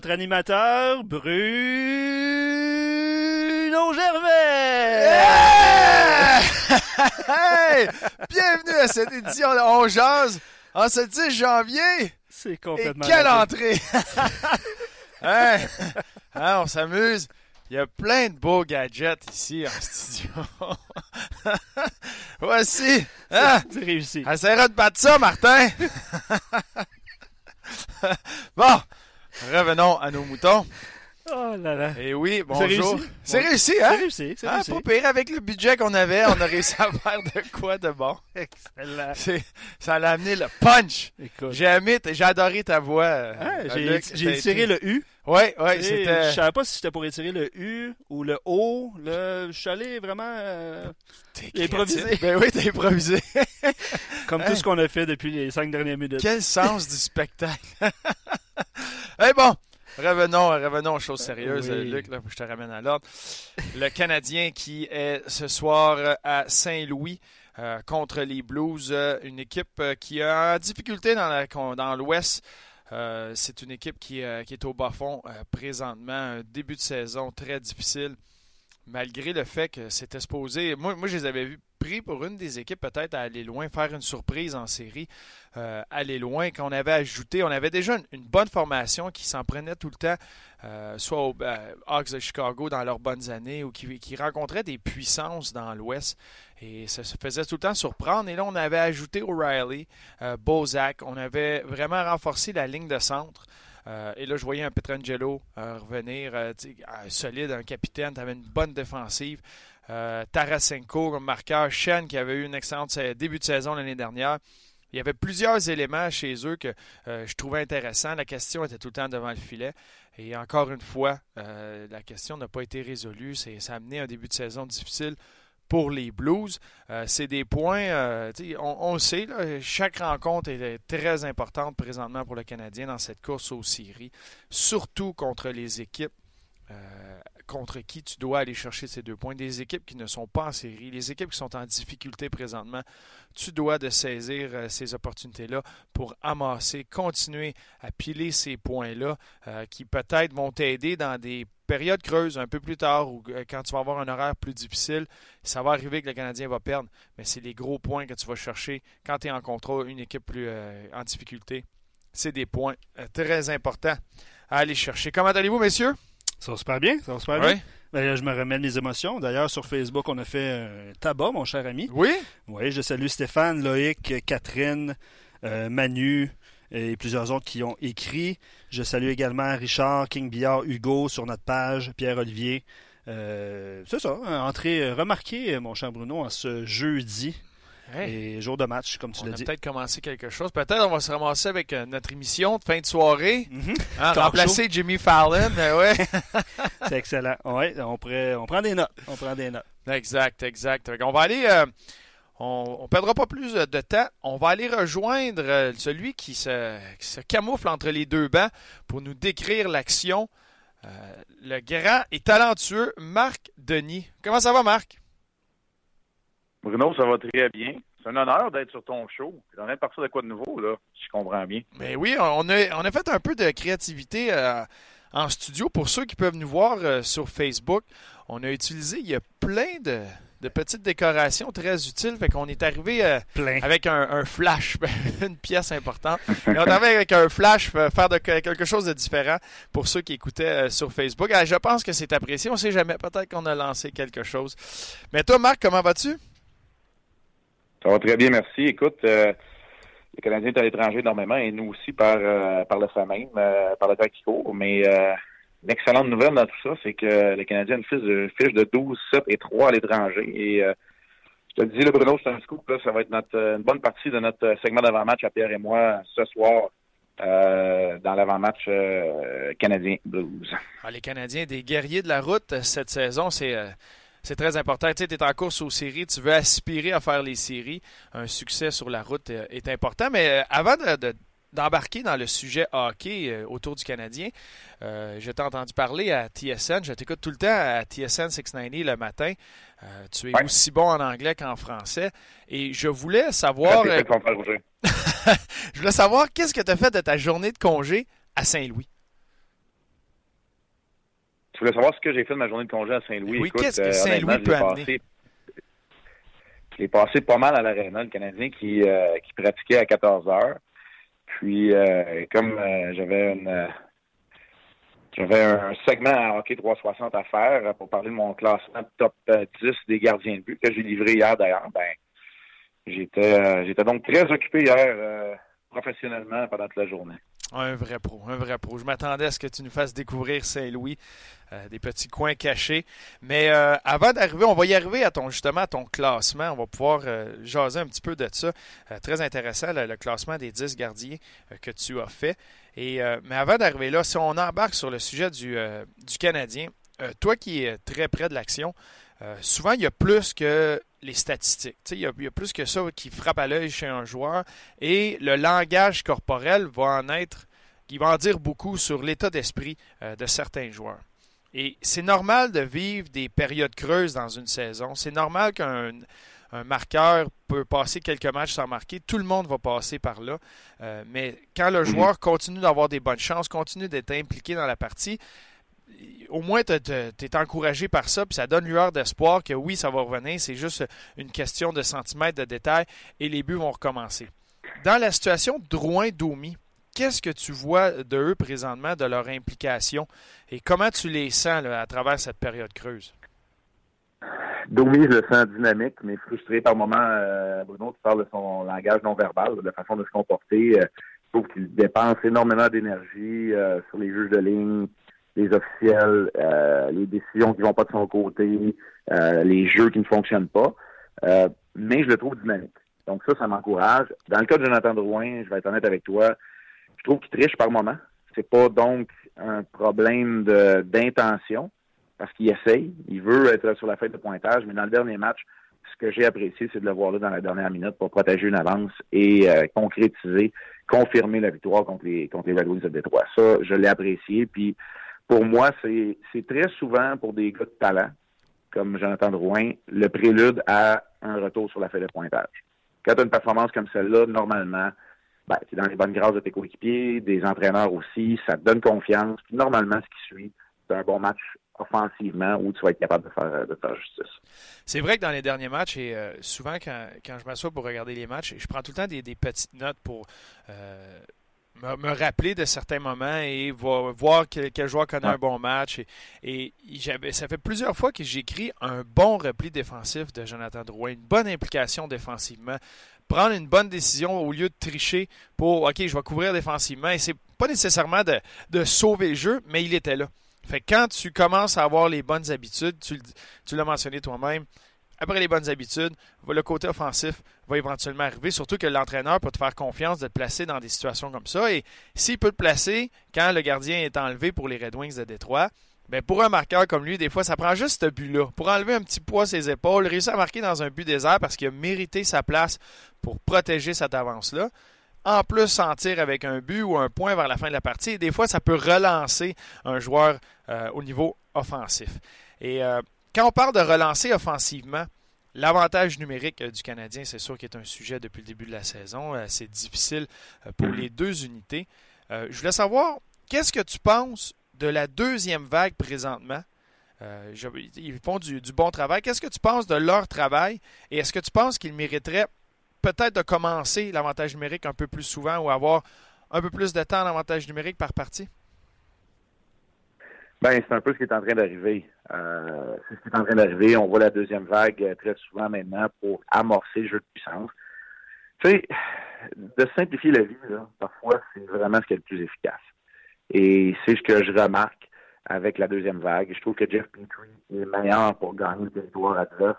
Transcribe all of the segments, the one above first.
Votre animateur, Bruno Gervais! Hey! Bienvenue à cette édition de On Jazz en ce 10 janvier. C'est Et complètement... quelle raté. entrée! Hein? Hein, on s'amuse. Il y a plein de beaux gadgets ici en studio. Voici. Hein? C'est réussi. Essaiera de battre ça, Martin. bon, revenons à nos moutons. Oh là là. Et oui, C'est bonjour. réussi? C'est réussi, C'est hein? réussi, c'est Ah, réussi. pas pire avec le budget qu'on avait, on a réussi à faire de quoi de bon? Excellent. C'est- Ça l'a amené le punch. Écoute. J'ai aimé, j'ai adoré ta voix. euh, Ah, j'ai été- le U. Ouais, ouais, c'était. Je savais pas si c'était pour étirer le U ou le O. Le... Je suis allé vraiment euh, T'es improvisé. Ben oui, t'as improvisé. comme tout ce qu'on a fait depuis les cinq dernières minutes. Quel sens du spectacle. Eh bon, revenons, revenons aux choses sérieuses, Oui. Luc, là, je te ramène à l'ordre. Le Canadien qui est ce soir euh, à Saint-Louis euh, contre les Blues, euh, une équipe qui a difficulté dans la- dans l'Ouest. Euh, c'est une équipe qui, euh, qui est au bas fond euh, présentement. Un début de saison très difficile, malgré le fait que c'était supposé. Moi, moi, je les avais vus pris pour une des équipes peut-être à aller loin, faire une surprise en série, euh, aller loin. Qu'on avait ajouté, on avait déjà une, bonne formation qui s'en prenait tout le temps, euh, soit aux euh, Hawks de Chicago dans leurs bonnes années ou qui, qui rencontraient des puissances dans l'Ouest. Et ça se faisait tout le temps surprendre. Et là, on avait ajouté O'Reilly, euh, Bozak. On avait vraiment renforcé la ligne de centre. Et là, je voyais un Petrangelo euh, revenir solide, un capitaine. Tu avais une bonne défensive. Euh, Tarasenko comme marqueur. Shen qui avait eu une excellente début de saison l'année dernière. Il y avait plusieurs éléments chez eux que euh, je trouvais intéressants. La question était tout le temps devant le filet. Et encore une fois, euh, la question n'a pas été résolue. Ça a amené un début de saison difficile pour les Blues. C'est des points, on, sait, chaque rencontre est très importante présentement pour le Canadien dans cette course aux séries, surtout contre les équipes euh, contre qui tu dois aller chercher ces deux points. Des équipes qui ne sont pas en série, les équipes qui sont en difficulté présentement, tu dois de saisir euh, ces opportunités-là pour amasser, continuer à piler ces points-là euh, qui peut-être vont t'aider dans des périodes creuses un peu plus tard ou quand tu vas avoir un horaire plus difficile. Ça va arriver que le Canadien va perdre, mais c'est les gros points que tu vas chercher quand tu es en contrôle, une équipe plus en difficulté. C'est des points très importants à aller chercher. Comment allez-vous, messieurs? Ça va super bien, ça va super bien. Ben, je me remets mes émotions. D'ailleurs, sur Facebook, on a fait un tabac, mon cher ami. Oui? Oui, je salue Stéphane, Loïc, Catherine, euh, Manu et plusieurs autres qui ont écrit. Je salue également Richard, King Billard, Hugo sur notre page, Pierre-Olivier. Euh, c'est ça, une entrée remarquée, mon cher Bruno, en ce jeudi Hey, et jour de match, comme tu on l'as a dit. peut-être commencé quelque chose. Peut-être on va se ramasser avec euh, notre émission de fin de soirée. Hein, Talk remplacer Jimmy Fallon. euh, ouais. C'est excellent. Ouais, on, pourrait- on prend des notes. On prend des notes. Exact, exact. Qu'on va aller. euh, on ne perdra pas plus euh, de temps. On va aller rejoindre celui qui se, qui se camoufle entre les deux bancs pour nous décrire l'action. Euh, le grand et talentueux Marc Denis. Comment ça va, Marc? Bruno, ça va très bien. C'est un honneur d'être sur ton show. On de partir de quoi de nouveau, là, si je comprends bien. Mais oui, on a, on a fait un peu de créativité euh, en studio. Pour ceux qui peuvent nous voir euh, sur Facebook, on a utilisé, il y a plein de, de petites décorations très utiles. Fait qu'on est arrivé euh, avec un, flash, une pièce importante. on est arrivé avec un flash, faire de, quelque chose de différent pour ceux qui écoutaient euh, sur Facebook. je pense que c'est apprécié. On sait jamais. Peut-être qu'on a lancé quelque chose. Mais toi, Marc, comment vas-tu? Ça va très bien, merci. Écoute, le Canadien est à l'étranger énormément et nous aussi par, par le fait même, par le temps qui court. Mais L'excellente nouvelle dans tout ça, c'est que les Canadiens ont une fiche de, 12, 7 et 3 à l'étranger. Et euh, je te dis, le Bruno, c'est un scoop. Là, ça va être notre, une bonne partie de notre segment d'avant-match à Pierre et moi ce soir. Euh, dans l'avant-match euh, canadien Blues. Ah, les Canadiens, des guerriers de la route cette saison, c'est c'est très important. Tu es en course aux séries, tu veux aspirer à faire les séries. Un succès sur la route est important. Mais avant de, d'embarquer dans le sujet hockey euh, autour du Canadien. Euh, je t'ai entendu parler à TSN. Je t'écoute tout le temps à TSN 690 le matin. Euh, tu es aussi bon en anglais qu'en français. Et je voulais savoir. je voulais savoir qu'est-ce que tu as fait de ta journée de congé à Saint-Louis? Tu voulais savoir ce que j'ai fait de ma journée de congé à Saint-Louis. Oui, qu'est-ce que Saint-Louis peut amener? J'ai passé pas mal à l'aréna, le Canadien qui, qui pratiquait à 14 heures. Puis, euh, comme euh, j'avais une euh, j'avais un segment à Hockey 360 à faire pour parler de mon classement top 10 des gardiens de but que j'ai livré hier d'ailleurs, ben j'étais j'étais donc très occupé hier professionnellement pendant toute la journée. Un vrai pro, un vrai pro. Je m'attendais à ce que tu nous fasses découvrir Saint-Louis, euh, des petits coins cachés. Mais euh, avant d'arriver, on va y arriver à ton justement à ton classement. On va pouvoir euh, jaser un petit peu de ça. très intéressant, le, classement des 10 gardiens que tu as fait. Et, mais avant d'arriver là, si on embarque sur le sujet du, du Canadien, toi qui es très près de l'action, souvent il y a plus que les statistiques. Il y, a, plus que ça qui frappe à l'œil chez un joueur. Et le langage corporel va en être, il va en dire beaucoup sur l'état d'esprit euh, de certains joueurs. Et c'est normal de vivre des périodes creuses dans une saison. C'est normal qu'un marqueur peut passer quelques matchs sans marquer. Tout le monde va passer par là. Euh, mais quand le mhm. joueur continue d'avoir des bonnes chances, continue d'être impliqué dans la partie, au moins, tu es, encouragé par ça, puis ça donne lueur d'espoir que oui, ça va revenir. C'est juste une question de centimètres de détail et les buts vont recommencer. Dans la situation Drouin-Domi, qu'est-ce que tu vois de eux présentement, de leur implication? Et comment tu les sens à travers cette période creuse? Domi, je le sens dynamique, mais frustré par moments. Euh, Bruno, tu parles de son langage non verbal, de la façon de se comporter. Euh, je trouve qu'il dépense énormément d'énergie euh, sur les juges de ligne, les officiels, euh, les décisions qui vont pas de son côté, euh, les jeux qui ne fonctionnent pas. Euh, mais je le trouve dynamique. Donc ça, ça m'encourage. Dans le cas de Jonathan Drouin, je vais être honnête avec toi, je trouve qu'il triche par moment. C'est pas donc un problème d'intention parce qu'il essaye. Il veut être sur la fête de pointage, mais dans le dernier match, ce que j'ai apprécié, c'est de le voir là dans la dernière minute pour protéger une avance et concrétiser, confirmer la victoire contre les, contre les Red de Détroit. Ça, je l'ai apprécié. Puis pour moi, c'est très souvent pour des gars de talent, comme Jonathan Drouin, le prélude à un retour sur la feuille de pointage. Quand tu as une performance comme celle-là, normalement, ben, tu es dans les bonnes grâces de tes coéquipiers, des entraîneurs aussi, ça te donne confiance. Puis normalement, ce qui suit, c'est un bon match offensivement où tu vas être capable de faire, de faire justice. C'est vrai que dans les derniers matchs, et euh, souvent quand, quand je m'assois pour regarder les matchs, je prends tout le temps des, petites notes pour euh, me, rappeler de certains moments et voir, quel, joueur connaît un bon match. Et, ça fait plusieurs fois que j'écris un bon repli défensif de Jonathan Drouin, une bonne implication défensivement, prendre une bonne décision au lieu de tricher pour OK, je vais couvrir défensivement. Et c'est pas nécessairement de, de, sauver le jeu, mais il était là. Fait quand tu commences à avoir les bonnes habitudes, tu, tu l'as mentionné toi-même, après les bonnes habitudes, le côté offensif va éventuellement arriver, surtout que l'entraîneur peut te faire confiance de te placer dans des situations comme ça. Et s'il peut te placer quand le gardien est enlevé pour les Red Wings de Détroit, ben pour un marqueur comme lui, des fois, ça prend juste ce but-là. Pour enlever un petit poids à ses épaules, réussir à marquer dans un but désert parce qu'il a mérité sa place pour protéger cette avance-là. En plus, sentir avec un but ou un point vers la fin de la partie. Des fois, ça peut relancer un joueur euh, au niveau offensif. Et euh, quand on parle de relancer offensivement, l'avantage numérique euh, du Canadien, c'est sûr qu'il est un sujet depuis le début de la saison. Euh, c'est difficile euh, pour les deux unités. Je voulais savoir, qu'est-ce que tu penses de la deuxième vague présentement? Ils font du, du bon travail. Qu'est-ce que tu penses de leur travail? Et est-ce que tu penses qu'ils mériteraient peut-être de commencer l'avantage numérique un peu plus souvent ou avoir un peu plus de temps d'avantage numérique par partie? Ben, c'est un peu ce qui est en train d'arriver. Euh, c'est ce qui est en train d'arriver. On voit la deuxième vague euh, très souvent maintenant pour amorcer le jeu de puissance. Tu sais, de simplifier la vie, là, parfois, c'est vraiment ce qui est le plus efficace. Et c'est ce que je remarque avec la deuxième vague. Je trouve que Jeff Petrie est meilleur pour gagner le territoire adverse.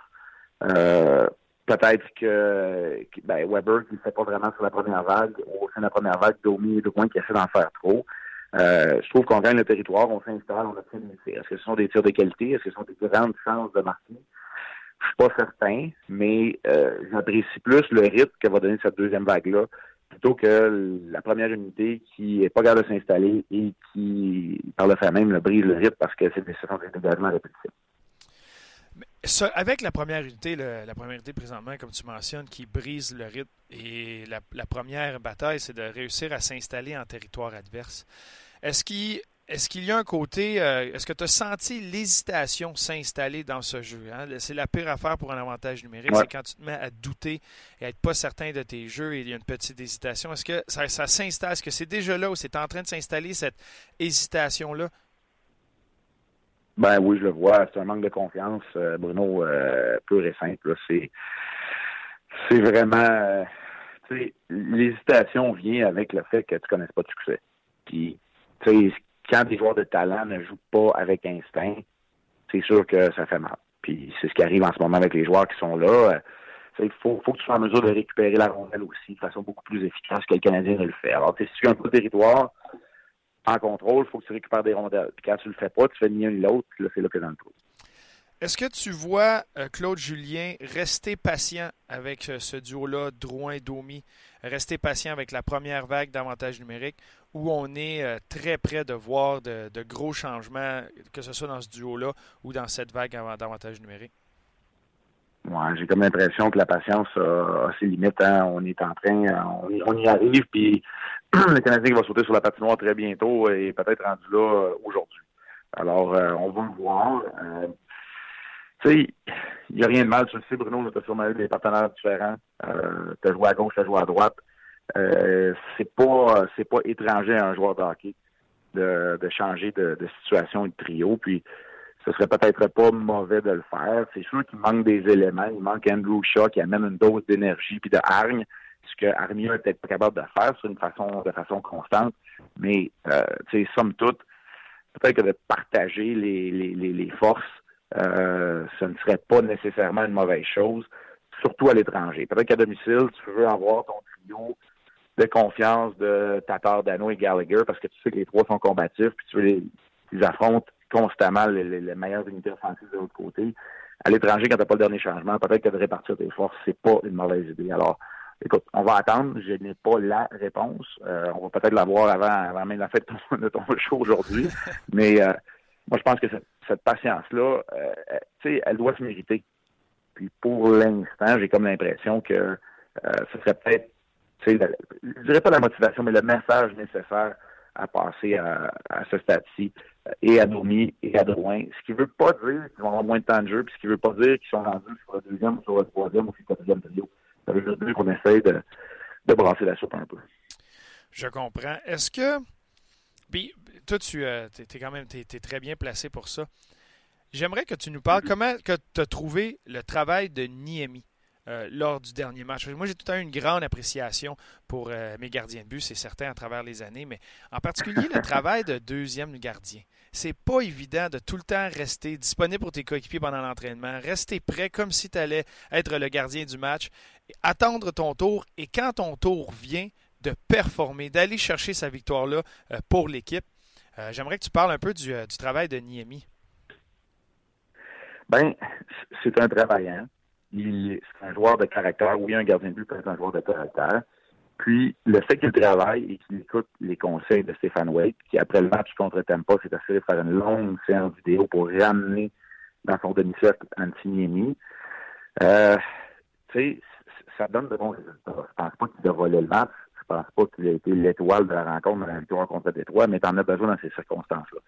Euh, peut-être que ben, Weber qui ne fait pas vraiment sur la première vague, au sein de la première vague, Domi et moins qui essaie d'en faire trop. Euh, je trouve qu'on gagne le territoire, on s'installe, on obtient des tirs. Est-ce que ce sont des tirs de qualité? Est-ce que ce sont des grandes chances de marquer? Je suis pas certain, mais euh, j'apprécie plus le rythme que va donner cette deuxième vague-là plutôt que la première unité qui n'est pas capable de s'installer et qui, par le fait même, le brise le rythme parce que c'est des séquences d'également avec la première unité, la première unité présentement, comme tu mentionnes, qui brise le rythme, et la, première bataille, c'est de réussir à s'installer en territoire adverse. Est-ce qu'il est-ce qu'il y a un côté, euh, est-ce que tu as senti l'hésitation s'installer dans ce jeu? Hein? C'est la pire affaire pour un avantage numérique, c'est quand tu te mets à douter et à être pas certain de tes jeux et il y a une petite hésitation. Est-ce que ça, ça s'installe? Est-ce que c'est déjà là où c'est en train de s'installer cette hésitation-là? Ben oui, je le vois. C'est un manque de confiance, euh, Bruno, euh, pur et simple. C'est, vraiment. Euh, l'hésitation vient avec le fait que tu ne connais pas de succès. Puis, quand des joueurs de talent ne jouent pas avec instinct, c'est sûr que ça fait mal. Puis c'est ce qui arrive en ce moment avec les joueurs qui sont là. Il faut, faut que tu sois en mesure de récupérer la rondelle aussi de façon beaucoup plus efficace que le Canadien ne le fait. Alors, tu as un peu territoire, en contrôle, il faut que tu récupères des rondelles. Puis quand tu le fais pas, tu fais ni un ni l'autre, là, c'est là que dans le trou. Est-ce que tu vois euh, Claude Julien rester patient avec euh, ce duo-là, Drouin-Domi, rester patient avec la première vague d'avantages numériques, où on est euh, très près de voir de, gros changements, que ce soit dans ce duo-là ou dans cette vague d'avantages numériques? Ouais, j'ai comme l'impression que la patience a, ses limites. Hein. On est en train, on, y arrive, puis le Canadien va sauter sur la patinoire très bientôt et peut-être rendu là euh, aujourd'hui. Alors, euh, on va le voir. Euh, tu sais, il n'y a rien de mal. Tu le sais, Bruno, tu as sûrement eu des partenaires différents. Euh, tu as joué à gauche, tu as joué à droite. Euh, c'est pas c'est pas étranger à un joueur de hockey de, de changer de, de situation et de trio. Puis ce serait peut-être pas mauvais de le faire. C'est sûr qu'il manque des éléments. Il manque Andrew Shaw qui amène une dose d'énergie puis de hargne ce que Armia est peut-être capable de faire sur une façon de façon constante. Mais euh, tu sais, somme toute, peut-être que de partager les, forces, euh, ce ne serait pas nécessairement une mauvaise chose, surtout à l'étranger. Peut-être qu'à domicile, tu veux avoir ton trio de confiance de Tatar, Dano et Gallagher parce que tu sais que les trois sont combatifs, puis tu veux les, affrontent constamment les, les, meilleures unités offensives de l'autre côté. À l'étranger, quand tu n'as pas le dernier changement, peut-être que de répartir tes forces, c'est pas une mauvaise idée. Alors, Écoute, on va attendre. Je n'ai pas la réponse. Euh, on va peut-être l'avoir avant, avant même la fête de ton show aujourd'hui. Mais euh, moi, je pense que cette, patience-là, euh, tu sais, elle doit se mériter. Puis pour l'instant, j'ai comme l'impression que ce serait peut-être, tu sais, je dirais pas la motivation, mais le message nécessaire à passer à, ce stade-ci, et à Domi et à Drouin. Ce qui ne veut pas dire qu'ils vont avoir moins de temps de jeu, puis ce qui ne veut pas dire qu'ils sont rendus sur le deuxième, ou sur le troisième ou sur le quatrième trio. Ça veut dire qu'on essaye de, de brasser la soupe un peu. Je comprends. Est-ce que. Puis, toi, tu euh, es, quand même es, très bien placé pour ça. J'aimerais que tu nous parles comment que tu as trouvé le travail de Niemi? Euh, lors du dernier match. Moi, j'ai tout temps une grande appréciation pour euh, mes gardiens de but, c'est certain, à travers les années, mais en particulier le travail de deuxième gardien c'est pas évident de tout le temps rester disponible pour tes coéquipiers pendant l'entraînement, rester prêt comme si tu allais être le gardien du match, attendre ton tour et quand ton tour vient, de performer, d'aller chercher sa victoire-là euh, pour l'équipe. J'aimerais que tu parles un peu du, travail de Niemi. Ben, c'est un travaillant. C'est un joueur de caractère. Oui, un gardien de but peut être un joueur de caractère. Puis, le fait qu'il travaille et qu'il écoute les conseils de Stéphane Wade, qui après le match contre Tampa s'est assuré de faire une longue séance vidéo pour ramener dans son demi-cercle Antiniemi, euh, tu sais, ça donne de bons résultats. Je pense pas qu'il a volé le match. Je pense pas qu'il a été l'étoile de la rencontre dans la victoire contre Détroit, mais t'en as besoin dans ces circonstances-là.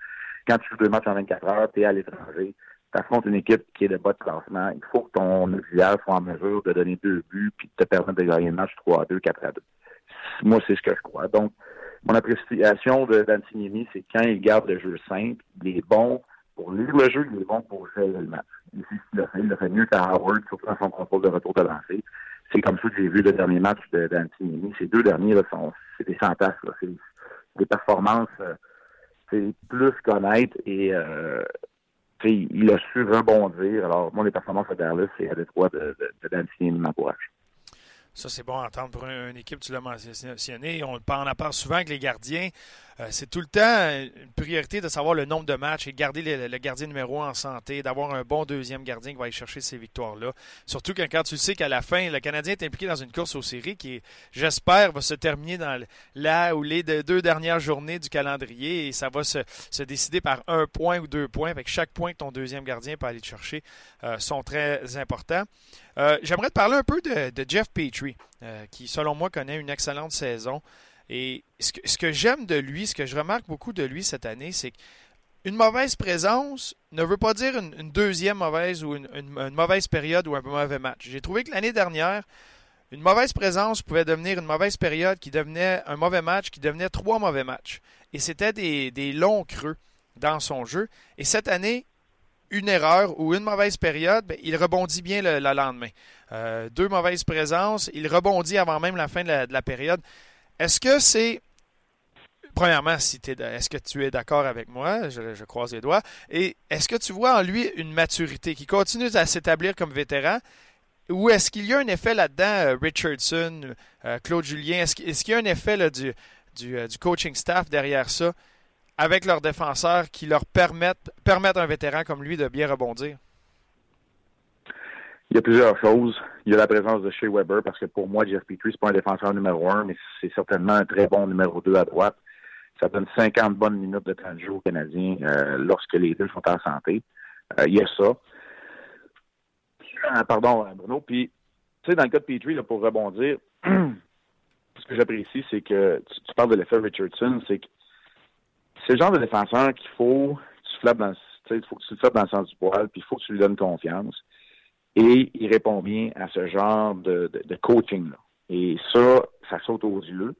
quand tu joues deux matchs en 24 heures, tu es à l'étranger, tu affrontes une équipe qui est de bas de classement, il faut que ton auxiliaire soit en mesure de donner deux buts puis de te permettre de gagner le match 3 à 2, 4 à 2. Moi, c'est ce que je crois. Donc, mon appréciation d'Antiniemi, c'est quand il garde le jeu simple, il est bon pour lire le jeu, il est bon pour gérer le match. L'a fait, il l'a fait mieux qu'à Howard, surtout dans son contrôle de retour de lancer. C'est comme ça que j'ai vu le dernier match d'Antiniemi. Ces deux derniers, là, sont, c'est des fantasmes. C'est des performances euh, c'est plus qu'honnêtes et euh, il a su rebondir. Alors, moi, les performances à Dallas, c'est à l'étroit de, de, de d'Antiniemi m'encourage. Ça, c'est bon à entendre pour une, équipe, tu l'as mentionné. On en parle souvent avec les gardiens. Euh, c'est tout le temps une priorité de savoir le nombre de matchs et garder le, gardien numéro un en santé, d'avoir un bon deuxième gardien qui va aller chercher ces victoires-là. Surtout quand, quand tu sais qu'à la fin, le Canadien est impliqué dans une course aux séries qui, j'espère, va se terminer dans la ou les deux dernières journées du calendrier et ça va se, décider par un point ou deux points. Avec chaque point que ton deuxième gardien peut aller te chercher euh, sont très importants. Euh, j'aimerais te parler un peu de, Jeff Petrie, qui, selon moi, connaît une excellente saison. Et ce que, j'aime de lui, ce que je remarque beaucoup de lui cette année, c'est qu'une mauvaise présence ne veut pas dire une, deuxième mauvaise ou une, mauvaise période ou un mauvais match. J'ai trouvé que l'année dernière, une mauvaise présence pouvait devenir une mauvaise période qui devenait un mauvais match, qui devenait trois mauvais matchs. Et c'était des, longs creux dans son jeu. Et cette année, une erreur ou une mauvaise période, ben, il rebondit bien le, lendemain. Euh, deux mauvaises présences, il rebondit avant même la fin de la période. Est-ce que c'est. Premièrement, si est-ce que tu es d'accord avec moi? Je, croise les doigts. Et est-ce que tu vois en lui une maturité qui continue à s'établir comme vétéran? Ou est-ce qu'il y a un effet là-dedans, euh, Richardson, euh, Claude Julien? Est-ce, qu'il y a un effet du, coaching staff derrière ça, avec leurs défenseurs, qui leur permettent, permettent un vétéran comme lui de bien rebondir? Il y a plusieurs choses. Il y a la présence de Shea Weber, parce que pour moi, Jeff Petrie, c'est pas un défenseur numéro un, mais c'est certainement un très bon numéro deux à droite. Ça donne 50 bonnes minutes de temps de jeu aux Canadiens euh, lorsque les deux sont en santé. Euh, il y a ça. Euh, pardon, Bruno. Puis, tu sais, dans le cas de Petrie, pour rebondir, ce que j'apprécie, c'est que tu, parles de l'effet Richardson, c'est que c'est le genre de défenseur qu'il faut tu flattes dans, faut que tu le dans le sens du poil, puis il faut que tu lui donnes confiance. Et il répond bien à ce genre de, coaching-là. Et ça, ça saute aux yeux.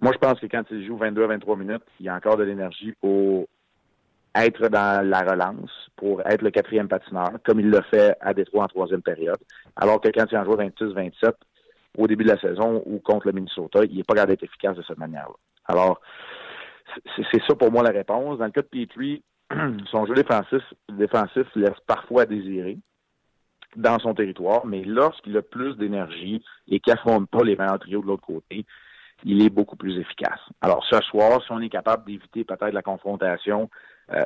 Moi, je pense que quand il joue 22 à 23 minutes, il y a encore de l'énergie pour être dans la relance, pour être le quatrième patineur, comme il le fait à Détroit en troisième période. Alors que quand il en joue 26-27 au début de la saison ou contre le Minnesota, il n'est pas gardé d'être efficace de cette manière-là. Alors, c'est ça pour moi la réponse. Dans le cas de Petrie, son jeu défensif, défensif laisse parfois à désirer dans son territoire, mais lorsqu'il a plus d'énergie et qu'il n'affronte pas les meilleurs trios de l'autre côté, il est beaucoup plus efficace. Alors ce soir, si on est capable d'éviter peut-être la confrontation euh,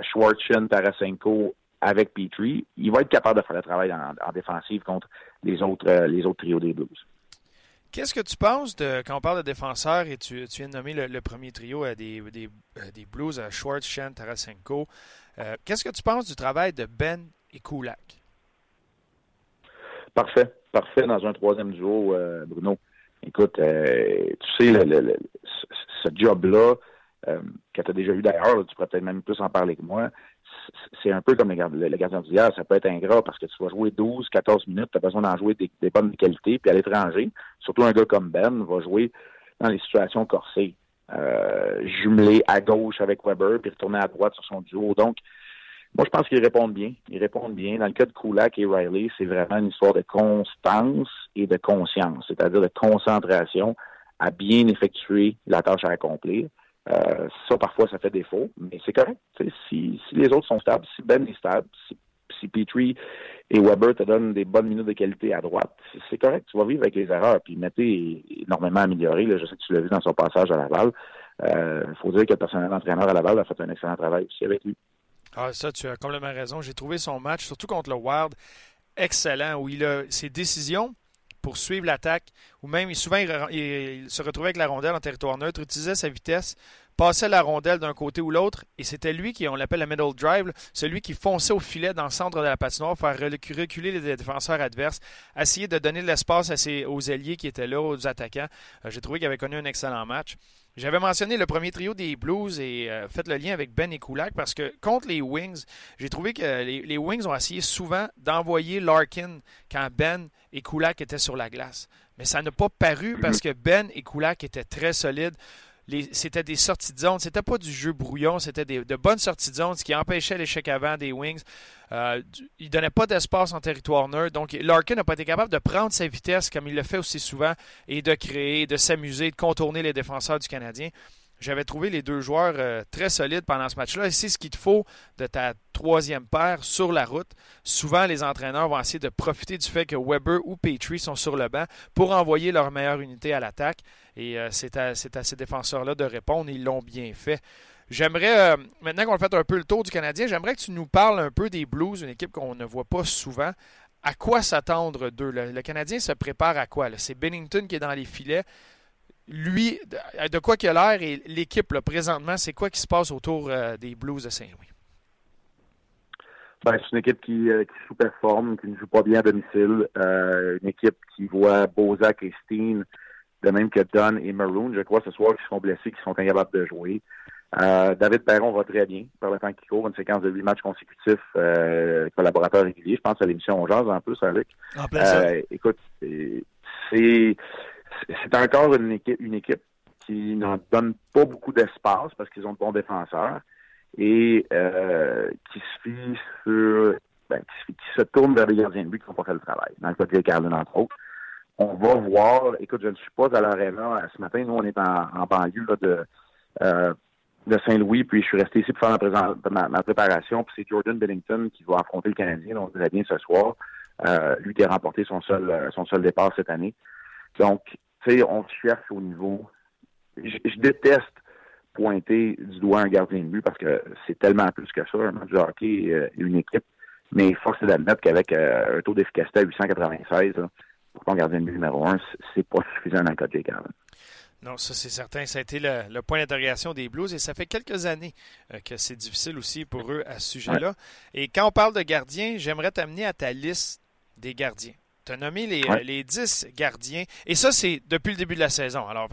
Tarasenko avec Petrie, il va être capable de faire le travail en, défensive contre les autres, euh, les autres trios des Blues. Qu'est-ce que tu penses de quand on parle de défenseurs et tu, viens de nommer le, premier trio euh, des, des, euh, des, Blues, Schwartz, Shen, Tarasenko. Qu'est-ce que tu penses du travail de Ben et Kulak? Parfait. Parfait dans un troisième duo, euh, Bruno. Écoute, euh, tu sais, ce job-là, euh, que tu as déjà eu d'ailleurs, tu pourrais peut-être même plus en parler que moi, c'est un peu comme le, gardien d'hier, ça peut être ingrat parce que tu vas jouer 12, 14 minutes, tu as besoin d'en jouer des, bonnes qualités, puis à l'étranger, surtout un gars comme Ben va jouer dans les situations corsées, jumelé à gauche avec Weber, puis retourner à droite sur son duo. Donc, moi, je pense qu'ils répondent bien. Ils répondent bien. Dans le cas de Kulak et Riley, c'est vraiment une histoire de constance et de conscience, c'est-à-dire de concentration à bien effectuer la tâche à accomplir. Euh, ça, parfois, ça fait défaut, mais c'est correct. Si, les autres sont stables, si Ben est stable, si, Petrie et Weber te donnent des bonnes minutes de qualité à droite, c'est correct. Tu vas vivre avec les erreurs. Puis Mété est énormément amélioré. Je sais que tu l'as vu dans son passage à Laval. Il euh, faut dire que le personnel entraîneur à Laval a fait un excellent travail aussi avec lui. Ah, ça, tu as complètement raison. J'ai trouvé son match, surtout contre le Wild, excellent, où il a ses décisions pour suivre l'attaque, ou même souvent il, se retrouvait avec la rondelle en territoire neutre, utilisait sa vitesse passait la rondelle d'un côté ou l'autre, et c'était lui qui, on l'appelle le middle drive, celui qui fonçait au filet dans le centre de la patinoire, faire reculer les défenseurs adverses, essayer de donner de l'espace aux ailiers qui étaient là, aux attaquants. Euh, j'ai trouvé qu'il avait connu un excellent match. J'avais mentionné le premier trio des Blues et euh, fait le lien avec Ben et Kulak parce que contre les Wings, j'ai trouvé que les, Wings ont essayé souvent d'envoyer Larkin quand Ben et Kulak étaient sur la glace. Mais ça n'a pas paru parce que Ben et Kulak étaient très solides c'était des sorties de zone. C'était pas du jeu brouillon, c'était de bonnes sorties de zone, ce qui empêchait l'échec avant des Wings. Euh, il donnait pas d'espace en territoire neutre. Donc, Larkin n'a pas été capable de prendre sa vitesse comme il le fait aussi souvent et de créer, de s'amuser, de contourner les défenseurs du Canadien. J'avais trouvé les deux joueurs euh, très solides pendant ce match-là. C'est ce qu'il te faut de ta troisième paire sur la route. Souvent, les entraîneurs vont essayer de profiter du fait que Weber ou Petrie sont sur le banc pour envoyer leur meilleure unité à l'attaque. Et euh, c'est à, ces défenseurs-là de répondre. Ils l'ont bien fait. J'aimerais, euh, maintenant qu'on a fait un peu le tour du Canadien, j'aimerais que tu nous parles un peu des Blues, une équipe qu'on ne voit pas souvent. À quoi s'attendre d'eux? Le, Canadien se prépare à quoi? C'est Bennington qui est dans les filets. Lui, de, quoi qu'il a l'air et l'équipe présentement, c'est quoi qui se passe autour euh, des Blues de Saint-Louis? Ben, c'est une équipe qui, qui sous-performe, qui ne joue pas bien à domicile. une équipe qui voit Bozak et Steen de même que Dunn et Maroon, je crois, ce soir, qui sont blessés, qui sont incapables de jouer. Euh, David Perron va très bien par le temps qu'il court, une séquence de huit matchs consécutifs, euh, collaborateur régulier. Je pense à l'émission On Jazz en plus avec. En euh, écoute, c'est c'est encore une équipe, qui n'en donne pas beaucoup d'espace parce qu'ils ont de bons défenseurs et euh, qui se fie sur ben, qui, se tourne vers les gardiens de but qui n'ont pas fait le travail. Dans le côté de Carlin, entre autres on va voir. Écoute, je ne suis pas à l'aréna ce matin. Nous, on est en, banlieue de, euh, de Saint-Louis, puis je suis resté ici pour faire ma, préparation. Puis c'est Jordan Bennington qui va affronter le Canadien, donc très bien ce soir. Euh, lui qui a remporté son seul euh, son seul départ cette année. Donc, tu sais, on cherche au niveau. Je, déteste pointer du doigt un gardien de but parce que c'est tellement plus que ça, un match de hockey et une équipe. Mais force est d'admettre qu'avec un taux d'efficacité à 896, pour ton gardien de but numéro un, c'est pas suffisant dans le cas de Jake Non, ça c'est certain. Ça a été le, point d'interrogation des Blues et ça fait quelques années euh, que c'est difficile aussi pour eux à ce sujet-là. Et quand on parle de gardiens, j'aimerais t'amener à ta liste des gardiens. Tu as nommé les, les 10 gardiens. Et ça, c'est depuis le début de la saison. Alors,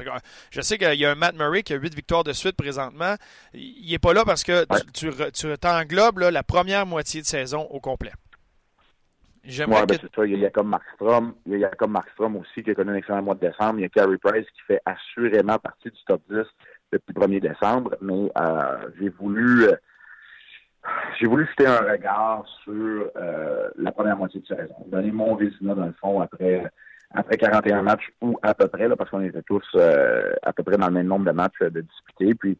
je sais qu'il y a un Matt Murray qui a 8 victoires de suite présentement. Il n'est pas là parce que tu, tu, t'englobes la première moitié de saison au complet. Ouais, ben c'est ça. Il y, a, comme Markstrom. Il y a comme Markstrom aussi qui a connu un excellent mois de décembre. Il y a Carey Price qui fait assurément partie du top 10 depuis le 1er décembre. Mais euh, j'ai voulu euh, j'ai voulu jeter un regard sur euh, la première moitié de saison. Donner mon résultat dans le fond après après 41 matchs ou à peu près, parce qu'on était tous euh, à peu près dans le même nombre de matchs de disputés. Puis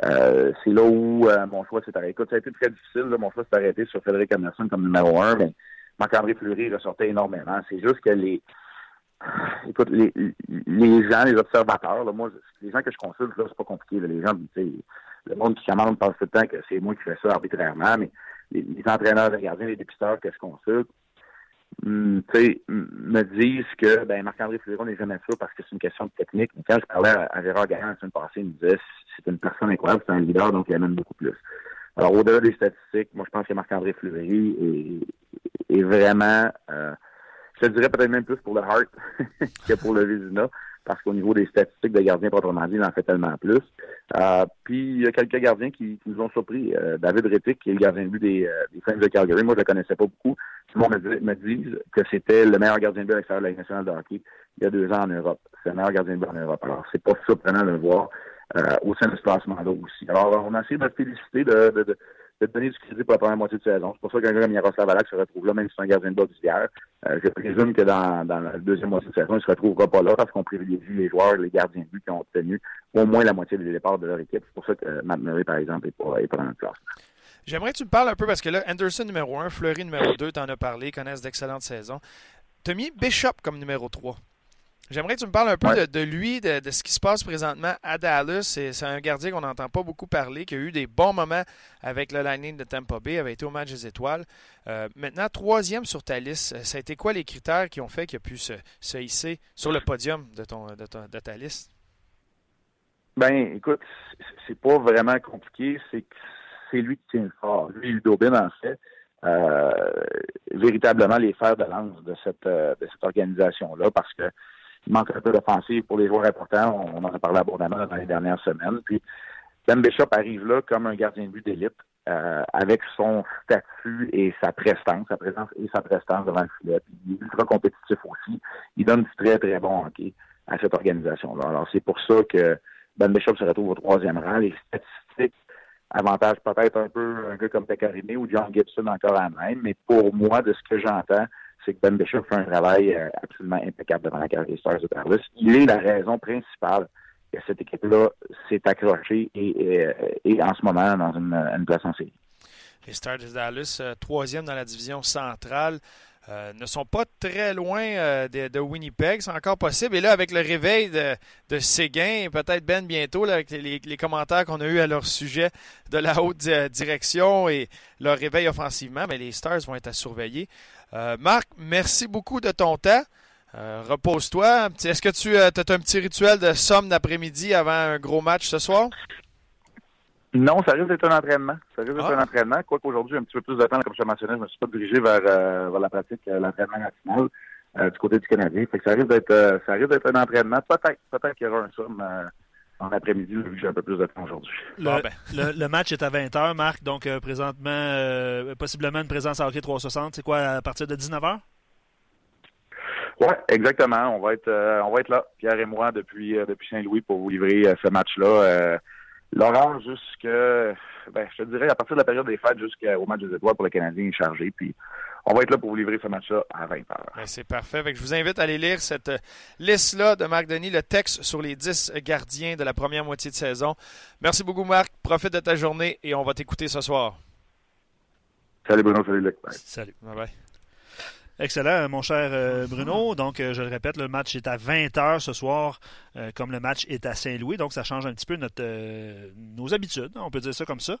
c'est là où mon choix s'est arrêté. Écoute, ça a été très difficile. Mon choix s'est arrêté sur Frédéric Anderson comme numéro un. Mais Marc-André Fleury ressortait énormément. C'est juste que les écoute, les, les gens, les observateurs, moi, les gens que je consulte, là, c'est pas compliqué. les gens, le monde qui commande pense tout le temps que c'est moi qui fais ça arbitrairement, mais les, entraîneurs de gardiens, les dépisteurs que je consulte, hmm, me disent que ben, Marc-André Fleury n'est jamais ça parce que c'est une question de technique. Mais quand je parlais à, Gérard Gagnon la semaine passée, il me disait c'est une personne incroyable, c'est un leader, donc il amène beaucoup plus. Alors, au-delà des statistiques, moi, je pense que Marc-André Fleury est, est vraiment, euh, je te dirais peut-être même plus pour le Hart que pour le Vizina, parce qu'au niveau des statistiques de gardiens, proprement dit, il en fait tellement plus. Euh, puis, il y a quelques gardiens qui, nous ont surpris. Euh, David Rettick, qui est le gardien de but des, euh, des de Calgary, moi, je le connaissais pas beaucoup. Tout le monde me dit, que c'était le meilleur gardien de but à l'extérieur de la nationale de hockey il y a deux ans en Europe. C'est le meilleur gardien de but en Europe. Alors, c'est pas surprenant de le voir. Euh, au sein de ce classement-là aussi. Alors, on a essayé de féliciter, de, de, de, de donner du crédit pour la première moitié de saison. C'est pour ça qu'un gars comme Yaroslav Alak se retrouve là, même si c'est un gardien de bas d'hier. Euh, je présume que dans, dans la deuxième moitié de saison, il se retrouvera pas là parce qu'on privilégie les joueurs, les gardiens de but qui ont obtenu au moins la moitié des départs de leur équipe. C'est pour ça que Matt Murray, par exemple, est pas dans le classement. J'aimerais que tu me parles un peu parce que là, Anderson numéro 1, Fleury numéro 2, tu en as parlé, connaissent d'excellentes saisons. Tu as mis Bishop comme numéro 3. J'aimerais que tu me parles un peu de, lui, de, ce qui se passe présentement à Dallas. C'est un gardien qu'on n'entend pas beaucoup parler, qui a eu des bons moments avec le Lightning de Tampa Bay, avait été au match des étoiles. Euh, maintenant, troisième sur ta liste, ça a été quoi les critères qui ont fait qu'il a pu se, hisser sur le podium de, ton, de, ta liste? Ben, écoute, c'est pas vraiment compliqué. C'est c'est lui qui tient le fort. Lui, Ludobin, en fait, euh, véritablement les fers de lance de cette, euh, de cette organisation-là parce que il manque un peu d'offensive pour les joueurs importants. On, en a parlé abondamment dans les dernières semaines. Puis Ben Bishop arrive là comme un gardien de but d'élite euh, avec son statut et sa prestance, sa présence et sa prestance devant le filet. Il est ultra compétitif aussi. Il donne du très, très bon hockey à cette organisation-là. Alors c'est pour ça que Ben Bishop se retrouve au troisième rang. Les statistiques avantage peut-être un peu un gars comme Pecorine ou John Gibson encore à même, mais pour moi, de ce que j'entends, c'est que Ben Bishop fait un travail euh, absolument impeccable devant la carrière des Stars de Dallas. Il est la raison principale que cette équipe-là s'est accrochée et, et, en ce moment dans une, place en série. Les Stars de Dallas, euh, troisième dans la division centrale. Euh, ne sont pas très loin euh, de, Winnipeg. C'est encore possible. Et là, avec le réveil de, Séguin, peut-être Ben bientôt, avec les, commentaires qu'on a eus à leur sujet de la haute direction et leur réveil offensivement, mais les Stars vont être à surveiller. Euh, Marc, merci beaucoup de ton temps. Repose-toi. Est-ce que tu as un petit rituel de somme d'après-midi avant un gros match ce soir? Non, ça risque d'être un entraînement. Ça risque d'être ah. un entraînement. Quoique aujourd'hui, un petit peu plus de temps, comme je te mentionnais, je me suis pas dirigé vers, euh, vers la pratique, euh, l'entraînement national euh, du côté du Canadien. Fait que ça risque d'être ça risque d'être un entraînement. Peut-être peut-être qu'il y aura un somme en après-midi, vu que j'ai un peu plus de temps aujourd'hui. Le, ah, ben. le, match est à 20h, Marc, donc présentement, possiblement une présence à hockey 360. C'est quoi, à partir de 19h? Oui, exactement. On va être on va être là, Pierre et moi, depuis depuis Saint-Louis pour vous livrer ce match-là. L'horaire jusque, ben, je te dirais, à partir de la période des fêtes jusqu'au match des étoiles pour le Canadien est chargé. Puis on va être là pour vous livrer ce match-là à 20h. Ben, c'est parfait. je vous invite à aller lire cette liste-là de Marc Denis, le texte sur les 10 gardiens de la première moitié de saison. Merci beaucoup, Marc. Profite de ta journée et on va t'écouter ce soir. Salut Bruno, salut Luc. Salut. Bye bye. Excellent, mon cher euh, Bruno. Donc, euh, je le répète, le match est à 20h ce soir, euh, comme le match est à Saint-Louis. Donc, ça change un petit peu notre, nos habitudes, on peut dire ça comme ça.